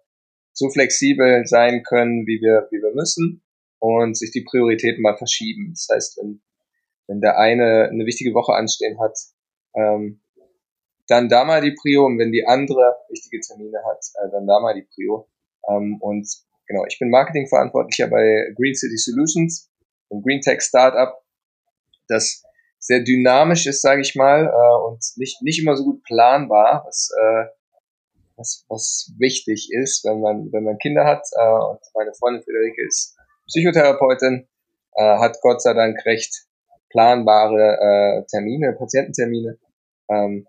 so flexibel sein können, wie wir, wie wir müssen und sich die Prioritäten mal verschieben. Das heißt, wenn, wenn der eine eine wichtige Woche anstehen hat, ähm, dann da mal die Prio und wenn die andere wichtige Termine hat, äh, dann da mal die Prio. Ähm, und genau, ich bin Marketingverantwortlicher bei Green City Solutions, ein Green Tech Startup, das sehr dynamisch ist, sage ich mal, äh, und nicht, nicht immer so gut planbar, was, äh, was, was wichtig ist, wenn man, wenn man Kinder hat. Äh, und meine Freundin Friederike ist Psychotherapeutin, äh, hat Gott sei Dank recht planbare äh, Termine, Patiententermine. Ähm,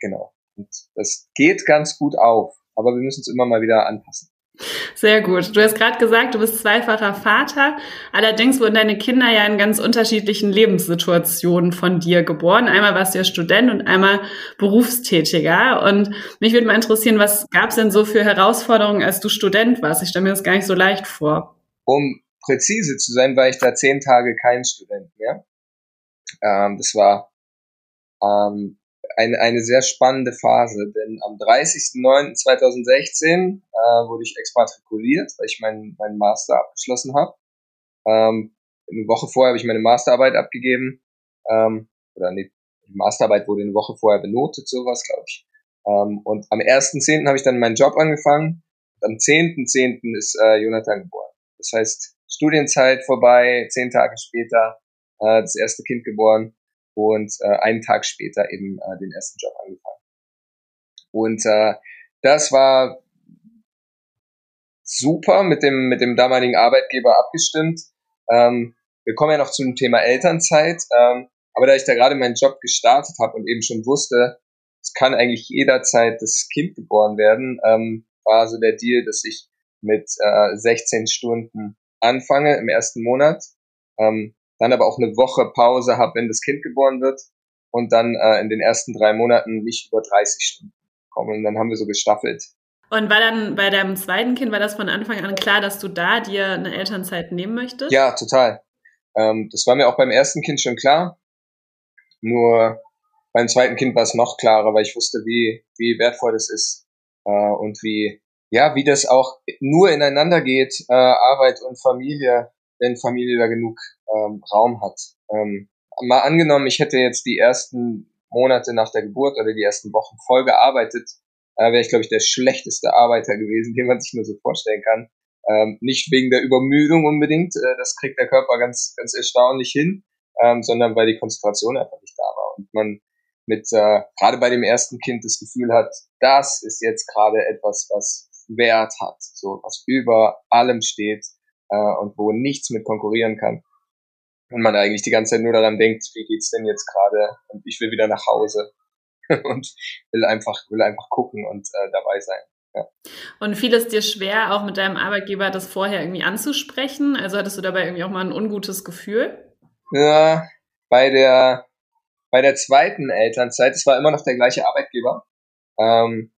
genau. Und das geht ganz gut auf, aber wir müssen es immer mal wieder anpassen. Sehr gut. Du hast gerade gesagt, du bist zweifacher Vater. Allerdings wurden deine Kinder ja in ganz unterschiedlichen Lebenssituationen von dir geboren. Einmal warst du ja Student und einmal Berufstätiger. Und mich würde mal interessieren, was gab es denn so für Herausforderungen, als du Student warst? Ich stelle mir das gar nicht so leicht vor. Um präzise zu sein, war ich da zehn Tage kein Student mehr. Ähm, das war ähm, eine, eine sehr spannende Phase, denn am 30.09.2016 äh, wurde ich exmatrikuliert, weil ich meinen mein Master abgeschlossen habe. Ähm, eine Woche vorher habe ich meine Masterarbeit abgegeben. Ähm, oder nee, die Masterarbeit wurde eine Woche vorher benotet, sowas, glaube ich. Ähm, und am 1.10. habe ich dann meinen Job angefangen. Und am 10.10. .10. ist äh, Jonathan geboren. Das heißt, Studienzeit vorbei, zehn Tage später äh, das erste Kind geboren und äh, einen Tag später eben äh, den ersten Job angefangen. Und äh, das war super mit dem, mit dem damaligen Arbeitgeber abgestimmt. Ähm, wir kommen ja noch zu dem Thema Elternzeit, ähm, aber da ich da gerade meinen Job gestartet habe und eben schon wusste, es kann eigentlich jederzeit das Kind geboren werden, ähm, war so der Deal, dass ich mit äh, 16 Stunden anfange im ersten Monat. Ähm, dann aber auch eine Woche Pause habe, wenn das Kind geboren wird und dann äh, in den ersten drei Monaten nicht über 30 Stunden kommen. Und dann haben wir so gestaffelt. Und war dann bei deinem zweiten Kind, war das von Anfang an klar, dass du da dir eine Elternzeit nehmen möchtest? Ja, total. Ähm, das war mir auch beim ersten Kind schon klar. Nur beim zweiten Kind war es noch klarer, weil ich wusste, wie, wie wertvoll das ist äh, und wie, ja, wie das auch nur ineinander geht, äh, Arbeit und Familie, wenn Familie da genug ähm, Raum hat. Ähm, mal angenommen, ich hätte jetzt die ersten Monate nach der Geburt oder die ersten Wochen voll gearbeitet, äh, wäre ich, glaube ich, der schlechteste Arbeiter gewesen, *laughs* den man sich nur so vorstellen kann. Ähm, nicht wegen der Übermüdung unbedingt, äh, das kriegt der Körper ganz, ganz erstaunlich hin, ähm, sondern weil die Konzentration einfach nicht da war und man mit äh, gerade bei dem ersten Kind das Gefühl hat, das ist jetzt gerade etwas, was Wert hat, so was über allem steht äh, und wo nichts mit konkurrieren kann. Und man eigentlich die ganze Zeit nur daran denkt, wie geht's denn jetzt gerade und ich will wieder nach Hause *laughs* und will einfach will einfach gucken und äh, dabei sein. Ja. Und fiel es dir schwer, auch mit deinem Arbeitgeber das vorher irgendwie anzusprechen? Also hattest du dabei irgendwie auch mal ein ungutes Gefühl? Ja, bei der bei der zweiten Elternzeit, es war immer noch der gleiche Arbeitgeber, ähm,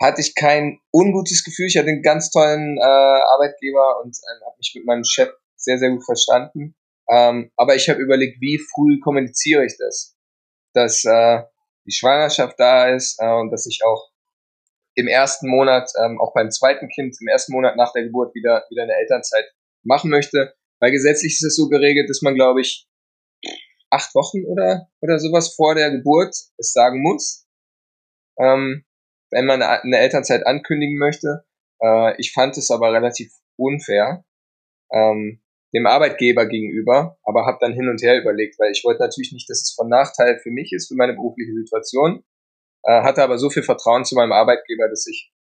hatte ich kein ungutes Gefühl. Ich hatte einen ganz tollen äh, Arbeitgeber und äh, habe mich mit meinem Chef sehr, sehr gut verstanden. Ähm, aber ich habe überlegt, wie früh kommuniziere ich das? Dass äh, die Schwangerschaft da ist äh, und dass ich auch im ersten Monat, ähm, auch beim zweiten Kind, im ersten Monat nach der Geburt wieder, wieder eine Elternzeit machen möchte. Weil gesetzlich ist es so geregelt, dass man, glaube ich, acht Wochen oder, oder sowas vor der Geburt es sagen muss, ähm, wenn man eine Elternzeit ankündigen möchte. Äh, ich fand es aber relativ unfair ähm, dem Arbeitgeber gegenüber, aber habe dann hin und her überlegt, weil ich wollte natürlich nicht, dass es von Nachteil für mich ist, für meine berufliche Situation, äh, hatte aber so viel Vertrauen zu meinem Arbeitgeber, dass ich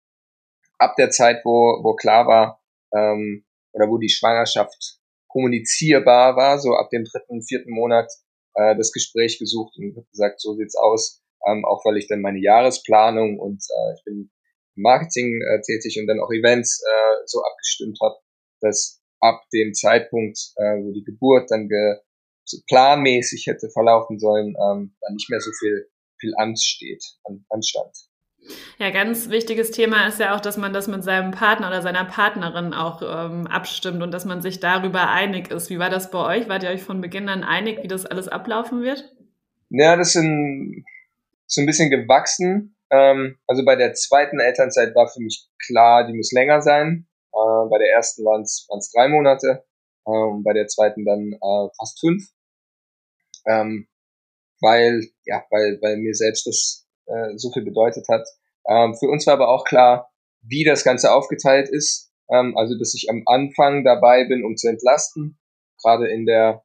ab der Zeit, wo, wo klar war, ähm, oder wo die Schwangerschaft kommunizierbar war, so ab dem dritten, vierten Monat, äh, das Gespräch gesucht und gesagt, so sieht's aus, ähm, auch weil ich dann meine Jahresplanung und äh, ich bin im Marketing äh, tätig und dann auch Events äh, so abgestimmt habe, dass ab dem Zeitpunkt, äh, wo die Geburt dann ge so planmäßig hätte verlaufen sollen, ähm, dann nicht mehr so viel viel ansteht, an, anstand. Ja, ganz wichtiges Thema ist ja auch, dass man das mit seinem Partner oder seiner Partnerin auch ähm, abstimmt und dass man sich darüber einig ist. Wie war das bei euch? Wart ihr euch von Beginn an einig, wie das alles ablaufen wird? Ja, das sind so ein bisschen gewachsen. Ähm, also bei der zweiten Elternzeit war für mich klar, die muss länger sein. Äh, bei der ersten waren es drei Monate äh, und bei der zweiten dann äh, fast fünf. Ähm, weil, ja, weil, weil mir selbst das äh, so viel bedeutet hat. Ähm, für uns war aber auch klar, wie das Ganze aufgeteilt ist. Ähm, also, dass ich am Anfang dabei bin, um zu entlasten, gerade in der,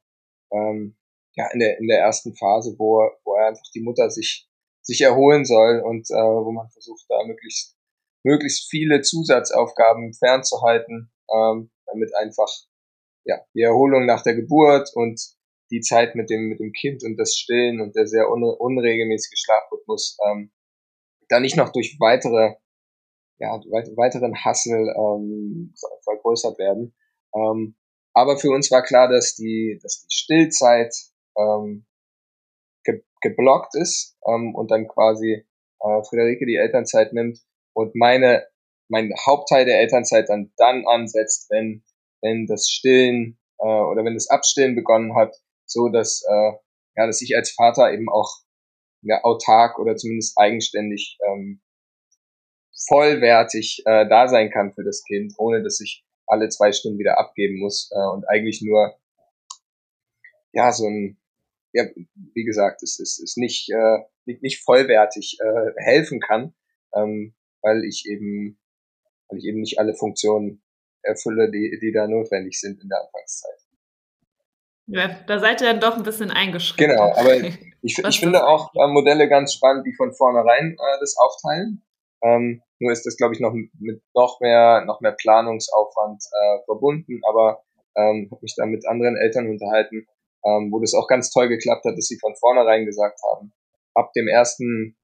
ähm, ja, in der, in der ersten Phase, wo, wo einfach die Mutter sich, sich erholen soll und äh, wo man versucht, da möglichst, möglichst viele Zusatzaufgaben fernzuhalten, ähm, damit einfach ja, die Erholung nach der Geburt und die Zeit mit dem, mit dem Kind und das Stillen und der sehr un unregelmäßige Schlafrhythmus ähm, da nicht noch durch weitere, ja, weiteren Hassel ähm, vergrößert werden. Ähm, aber für uns war klar, dass die, dass die Stillzeit ähm, geblockt ist ähm, und dann quasi äh, Friederike die Elternzeit nimmt und meine mein Hauptteil der Elternzeit dann dann ansetzt, wenn wenn das Stillen äh, oder wenn das Abstillen begonnen hat so dass, äh, ja, dass ich als Vater eben auch ja, autark oder zumindest eigenständig ähm, vollwertig äh, da sein kann für das Kind, ohne dass ich alle zwei Stunden wieder abgeben muss äh, und eigentlich nur ja so ein ja wie gesagt es ist, ist nicht äh, nicht vollwertig äh, helfen kann, ähm, weil ich eben weil ich eben nicht alle Funktionen erfülle, die die da notwendig sind in der Anfangszeit. Ja, da seid ihr dann doch ein bisschen eingeschränkt. Genau, aber ich, ich finde auch äh, Modelle ganz spannend, die von vornherein äh, das aufteilen. Ähm, nur ist das, glaube ich, noch mit noch mehr, noch mehr Planungsaufwand äh, verbunden, aber ähm, habe mich da mit anderen Eltern unterhalten, ähm, wo das auch ganz toll geklappt hat, dass sie von vornherein gesagt haben, ab dem ersten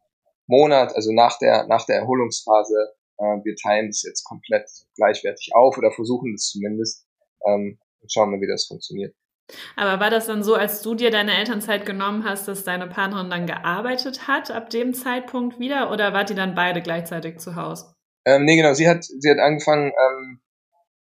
Monat, also nach der, nach der Erholungsphase, äh, wir teilen das jetzt komplett gleichwertig auf oder versuchen das zumindest ähm, und schauen mal, wie das funktioniert. Aber war das dann so, als du dir deine Elternzeit genommen hast, dass deine Partnerin dann gearbeitet hat ab dem Zeitpunkt wieder oder wart ihr dann beide gleichzeitig zu Hause? Ähm, nee, genau. Sie hat, sie hat angefangen ähm,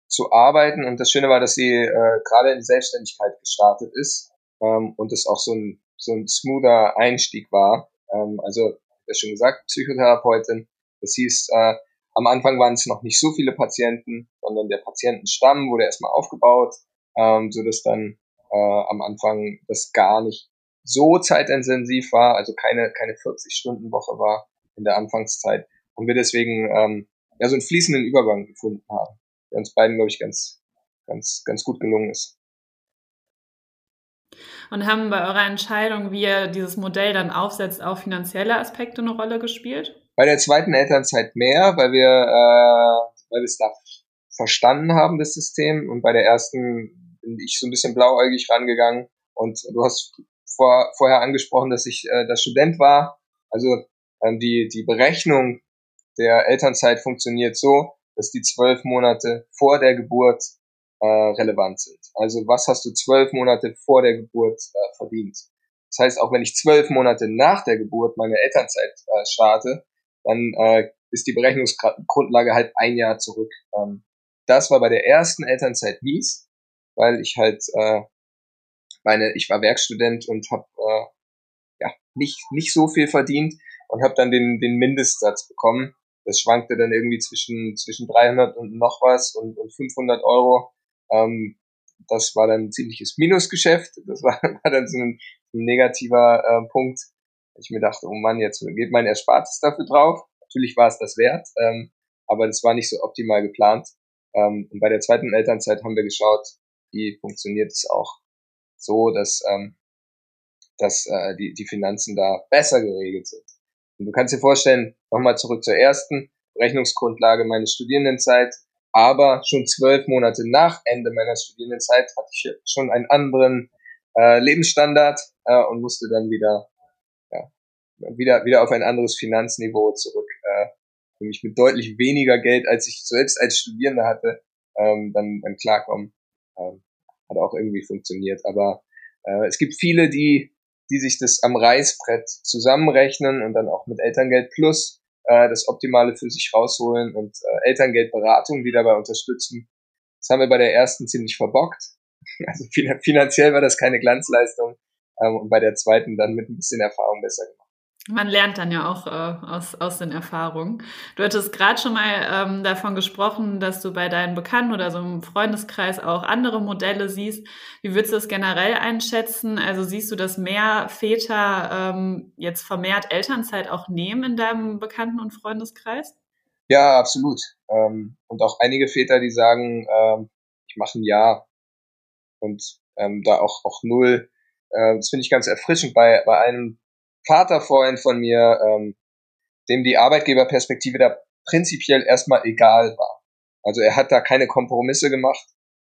zu arbeiten und das Schöne war, dass sie äh, gerade in Selbstständigkeit gestartet ist ähm, und es auch so ein, so ein smoother Einstieg war. Ähm, also, wie schon gesagt, Psychotherapeutin. Das hieß, äh, am Anfang waren es noch nicht so viele Patienten, sondern der Patientenstamm wurde erstmal aufgebaut, ähm, so dass dann äh, am Anfang das gar nicht so zeitintensiv war, also keine, keine 40-Stunden-Woche war in der Anfangszeit und wir deswegen ähm, ja so einen fließenden Übergang gefunden haben, der uns beiden, glaube ich, ganz, ganz, ganz gut gelungen ist. Und haben bei eurer Entscheidung, wie ihr dieses Modell dann aufsetzt, auch finanzielle Aspekte eine Rolle gespielt? Bei der zweiten Elternzeit mehr, weil wir, äh, weil wir es da verstanden haben, das System. Und bei der ersten bin ich so ein bisschen blauäugig rangegangen. Und du hast vor, vorher angesprochen, dass ich äh, der Student war. Also ähm, die, die Berechnung der Elternzeit funktioniert so, dass die zwölf Monate vor der Geburt äh, relevant sind. Also was hast du zwölf Monate vor der Geburt äh, verdient? Das heißt, auch wenn ich zwölf Monate nach der Geburt meine Elternzeit äh, starte, dann äh, ist die Berechnungsgrundlage halt ein Jahr zurück. Ähm, das war bei der ersten Elternzeit mies, weil ich halt äh, meine, ich war Werkstudent und habe äh, ja nicht nicht so viel verdient und habe dann den den Mindestsatz bekommen. Das schwankte dann irgendwie zwischen zwischen 300 und noch was und, und 500 Euro ähm, das war dann ein ziemliches Minusgeschäft. Das war, *laughs* war dann so ein, ein negativer äh, Punkt. Ich mir dachte, oh Mann, jetzt geht mein Erspartes dafür drauf. Natürlich war es das wert, ähm, aber das war nicht so optimal geplant. Ähm, und bei der zweiten Elternzeit haben wir geschaut, wie funktioniert es auch so, dass, ähm, dass äh, die, die Finanzen da besser geregelt sind. Und du kannst dir vorstellen, nochmal zurück zur ersten Rechnungsgrundlage meiner Studierendenzeit, aber schon zwölf Monate nach Ende meiner Studienzeit hatte ich schon einen anderen äh, Lebensstandard äh, und musste dann wieder, ja, wieder, wieder auf ein anderes Finanzniveau zurück. Äh, mich mit deutlich weniger Geld, als ich selbst als Studierender hatte, ähm, dann, dann klarkommen. Ähm, hat auch irgendwie funktioniert. Aber äh, es gibt viele, die, die sich das am Reißbrett zusammenrechnen und dann auch mit Elterngeld plus äh, das Optimale für sich rausholen und äh, Elterngeldberatung, die dabei unterstützen. Das haben wir bei der ersten ziemlich verbockt. *laughs* Also finanziell war das keine Glanzleistung ähm, und bei der zweiten dann mit ein bisschen Erfahrung besser gemacht. Man lernt dann ja auch äh, aus, aus den Erfahrungen. Du hattest gerade schon mal ähm, davon gesprochen, dass du bei deinen Bekannten oder so im Freundeskreis auch andere Modelle siehst. Wie würdest du das generell einschätzen? Also siehst du, dass mehr Väter ähm, jetzt vermehrt Elternzeit auch nehmen in deinem Bekannten- und Freundeskreis? Ja, absolut. Ähm, und auch einige Väter, die sagen, ähm, ich mache ein Jahr und ähm, da auch, auch null. Äh, das finde ich ganz erfrischend bei, bei einem Vaterfreund von mir, ähm, dem die Arbeitgeberperspektive da prinzipiell erstmal egal war. Also er hat da keine Kompromisse gemacht,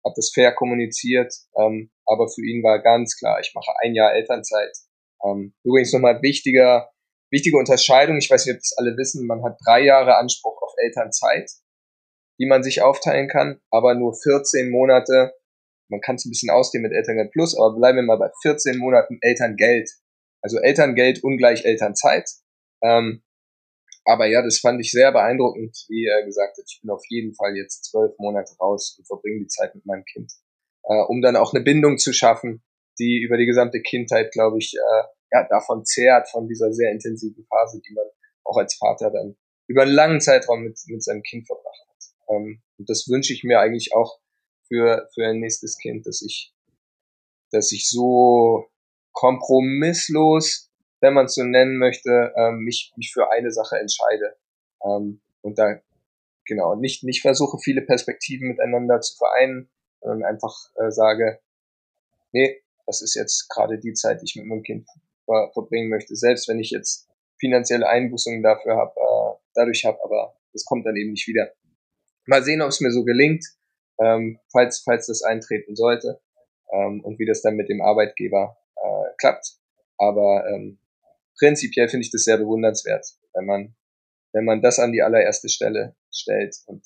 hat das fair kommuniziert, ähm, aber für ihn war ganz klar, ich mache ein Jahr Elternzeit. Ähm, übrigens nochmal wichtiger, wichtige Unterscheidung, ich weiß nicht, ob das alle wissen, man hat drei Jahre Anspruch auf Elternzeit, die man sich aufteilen kann, aber nur 14 Monate, man kann es ein bisschen ausdehnen mit Elterngeld Plus, aber bleiben wir mal bei 14 Monaten Elterngeld. Also Elterngeld ungleich Elternzeit. Ähm, aber ja, das fand ich sehr beeindruckend, wie er gesagt hat, ich bin auf jeden Fall jetzt zwölf Monate raus und verbringe die Zeit mit meinem Kind. Äh, um dann auch eine Bindung zu schaffen, die über die gesamte Kindheit, glaube ich, äh, ja, davon zehrt, von dieser sehr intensiven Phase, die man auch als Vater dann über einen langen Zeitraum mit, mit seinem Kind verbracht hat. Ähm, und das wünsche ich mir eigentlich auch für, für ein nächstes Kind, dass ich, dass ich so kompromisslos, wenn man es so nennen möchte, ähm, mich, mich für eine Sache entscheide. Ähm, und da genau nicht, nicht versuche, viele Perspektiven miteinander zu vereinen, sondern einfach äh, sage, nee, das ist jetzt gerade die Zeit, die ich mit meinem Kind ver verbringen möchte. Selbst wenn ich jetzt finanzielle Einbußungen dafür habe, äh, dadurch habe, aber das kommt dann eben nicht wieder. Mal sehen, ob es mir so gelingt, ähm, falls, falls das eintreten sollte ähm, und wie das dann mit dem Arbeitgeber äh, klappt. Aber ähm, prinzipiell finde ich das sehr bewundernswert, wenn man, wenn man das an die allererste Stelle stellt und,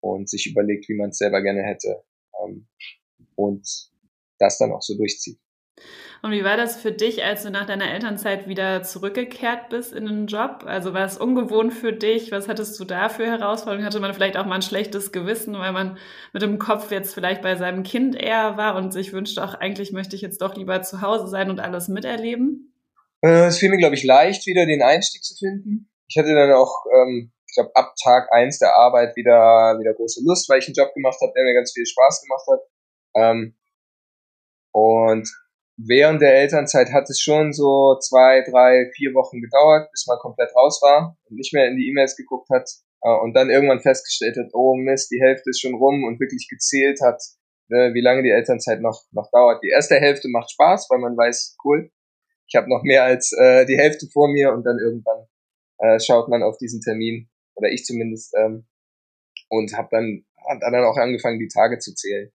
und sich überlegt, wie man es selber gerne hätte ähm, und das dann auch so durchzieht. Und wie war das für dich, als du nach deiner Elternzeit wieder zurückgekehrt bist in den Job? Also war es ungewohnt für dich? Was hattest du da für Herausforderungen? Hatte man vielleicht auch mal ein schlechtes Gewissen, weil man mit dem Kopf jetzt vielleicht bei seinem Kind eher war und sich wünschte, auch eigentlich möchte ich jetzt doch lieber zu Hause sein und alles miterleben? Äh, es fiel mir, glaube ich, leicht, wieder den Einstieg zu finden. Ich hatte dann auch, ähm, ich glaube, ab Tag eins der Arbeit wieder, wieder große Lust, weil ich einen Job gemacht habe, der mir ganz viel Spaß gemacht hat. Ähm, und während der Elternzeit hat es schon so zwei, drei, vier Wochen gedauert, bis man komplett raus war und nicht mehr in die E-Mails geguckt hat äh, und dann irgendwann festgestellt hat, oh Mist, die Hälfte ist schon rum und wirklich gezählt hat, äh, wie lange die Elternzeit noch, noch dauert. Die erste Hälfte macht Spaß, weil man weiß, cool, ich habe noch mehr als äh, die Hälfte vor mir und dann irgendwann äh, schaut man auf diesen Termin, oder ich zumindest, ähm, und habe dann, hab dann auch angefangen, die Tage zu zählen.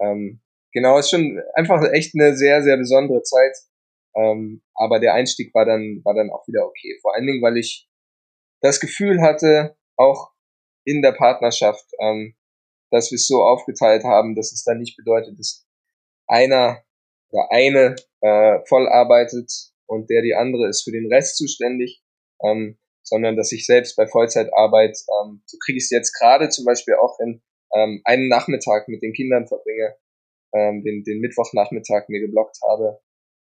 Ähm, genau, ist schon einfach echt eine sehr, sehr besondere Zeit. Ähm, aber der Einstieg war dann, war dann auch wieder okay. Vor allen Dingen, weil ich das Gefühl hatte, auch in der Partnerschaft, ähm, dass wir es so aufgeteilt haben, dass es dann nicht bedeutet, dass einer oder eine äh, voll arbeitet und der die andere ist für den Rest zuständig, ähm, sondern dass ich selbst bei Vollzeitarbeit, ähm, so kriege ich es jetzt gerade zum Beispiel auch hin, ähm, einen Nachmittag mit den Kindern verbringe, ähm, den, den Mittwochnachmittag mir geblockt habe,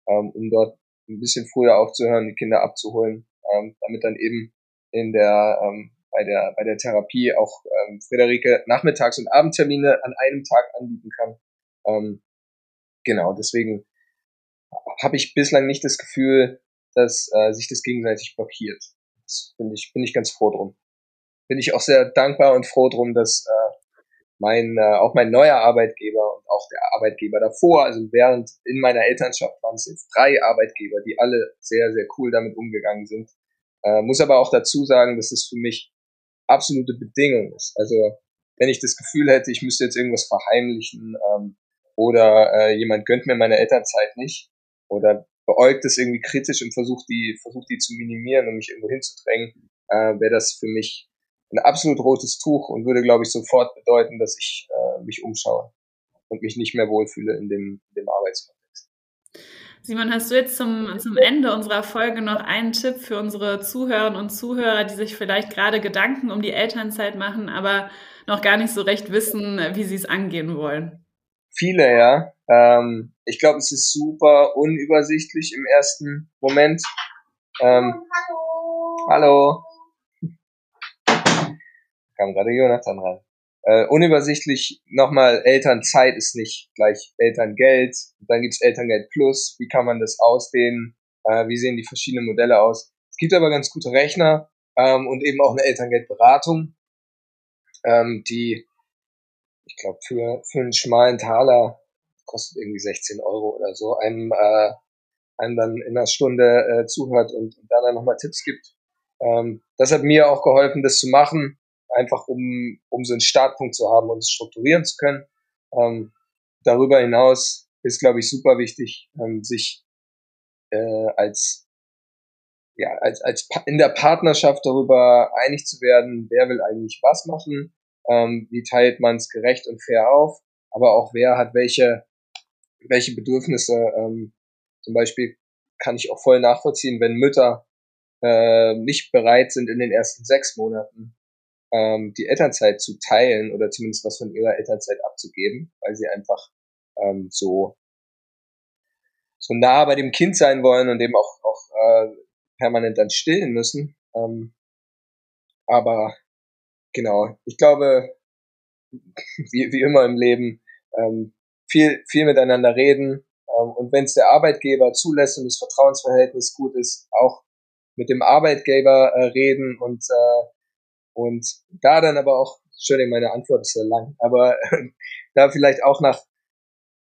ähm, um dort ein bisschen früher aufzuhören, die Kinder abzuholen, ähm, damit dann eben in der ähm, bei der bei der Therapie auch ähm, Friederike Nachmittags- und Abendtermine an einem Tag anbieten kann. Ähm, genau, deswegen habe ich bislang nicht das Gefühl, dass äh, sich das gegenseitig blockiert. Das bin ich bin ich ganz froh drum. Bin ich auch sehr dankbar und froh drum, dass äh, mein äh, auch mein neuer Arbeitgeber und auch der Arbeitgeber davor, also während in meiner Elternschaft waren es jetzt drei Arbeitgeber, die alle sehr sehr cool damit umgegangen sind. Äh, muss aber auch dazu sagen, dass es für mich absolute Bedingung ist. Also wenn ich das Gefühl hätte, ich müsste jetzt irgendwas verheimlichen ähm, oder äh, jemand gönnt mir meine Elternzeit nicht oder beäugt es irgendwie kritisch und versucht die versucht die zu minimieren, um mich irgendwo hinzudrängen, äh, wäre das für mich ein absolut rotes Tuch und würde, glaube ich, sofort bedeuten, dass ich äh, mich umschaue und mich nicht mehr wohlfühle in dem, in dem Arbeitskontext. Simon, hast du jetzt zum, zum Ende unserer Folge noch einen Tipp für unsere Zuhörerinnen und Zuhörer, die sich vielleicht gerade Gedanken um die Elternzeit machen, aber noch gar nicht so recht wissen, wie sie es angehen wollen? Viele, ja. Ähm, ich glaube, es ist super unübersichtlich im ersten Moment. Ähm, hallo. Kam gerade Jonathan rein äh, unübersichtlich. Nochmal, Elternzeit ist nicht gleich Elterngeld. Dann gibt's Elterngeld Plus. Wie kann man das ausdehnen? Äh, wie sehen die verschiedenen Modelle aus? Es gibt aber ganz gute Rechner ähm, und eben auch eine Elterngeldberatung, ähm, die, ich glaube, für, für einen schmalen Taler kostet irgendwie 16 Euro oder so, einem, äh, einem dann in einer Stunde äh, zuhört und, und dann nochmal Tipps gibt. Ähm, das hat mir auch geholfen, das zu machen einfach um, um so einen Startpunkt zu haben und es strukturieren zu können. Ähm, darüber hinaus ist, glaube ich, super wichtig, ähm, sich äh, als ja, als, als in der Partnerschaft darüber einig zu werden, wer will eigentlich was machen, ähm, wie teilt man es gerecht und fair auf, aber auch wer hat welche, welche Bedürfnisse. Ähm, zum Beispiel kann ich auch voll nachvollziehen, wenn Mütter äh, nicht bereit sind, in den ersten sechs Monaten ähm, die Elternzeit zu teilen oder zumindest was von ihrer Elternzeit abzugeben, weil sie einfach ähm, so so nah bei dem Kind sein wollen und eben auch auch äh, permanent dann stillen müssen. Ähm, aber genau, ich glaube, wie, wie immer im Leben, ähm, viel, viel miteinander reden. Ähm, und wenn es der Arbeitgeber zulässt und das Vertrauensverhältnis gut ist, auch mit dem Arbeitgeber äh, reden und äh, und da dann aber auch, Entschuldigung, meine Antwort ist sehr lang, aber *laughs* da vielleicht auch nach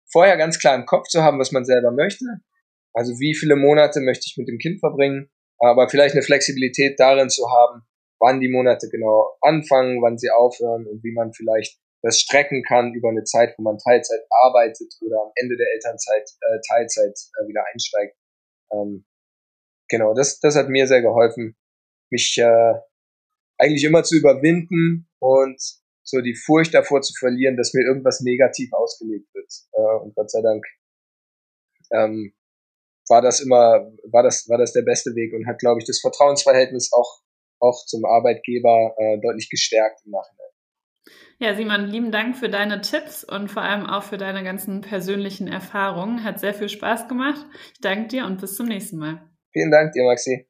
vorher ganz klar im Kopf zu haben, was man selber möchte. Also wie viele Monate möchte ich mit dem Kind verbringen, aber vielleicht eine Flexibilität darin zu haben, wann die Monate genau anfangen, wann sie aufhören und wie man vielleicht das strecken kann über eine Zeit, wo man Teilzeit arbeitet oder am Ende der Elternzeit äh, Teilzeit äh, wieder einsteigt. Ähm, genau, das, das hat mir sehr geholfen, mich äh, eigentlich immer zu überwinden und so die Furcht davor zu verlieren, dass mir irgendwas negativ ausgelegt wird. Äh, und Gott sei Dank ähm, war das immer, war das, war das der beste Weg und hat, glaube ich, das Vertrauensverhältnis auch, auch zum Arbeitgeber äh, deutlich gestärkt im Nachhinein. Ja, Simon, lieben Dank für deine Tipps und vor allem auch für deine ganzen persönlichen Erfahrungen. Hat sehr viel Spaß gemacht. Ich danke dir und bis zum nächsten Mal. Vielen Dank dir, Maxi.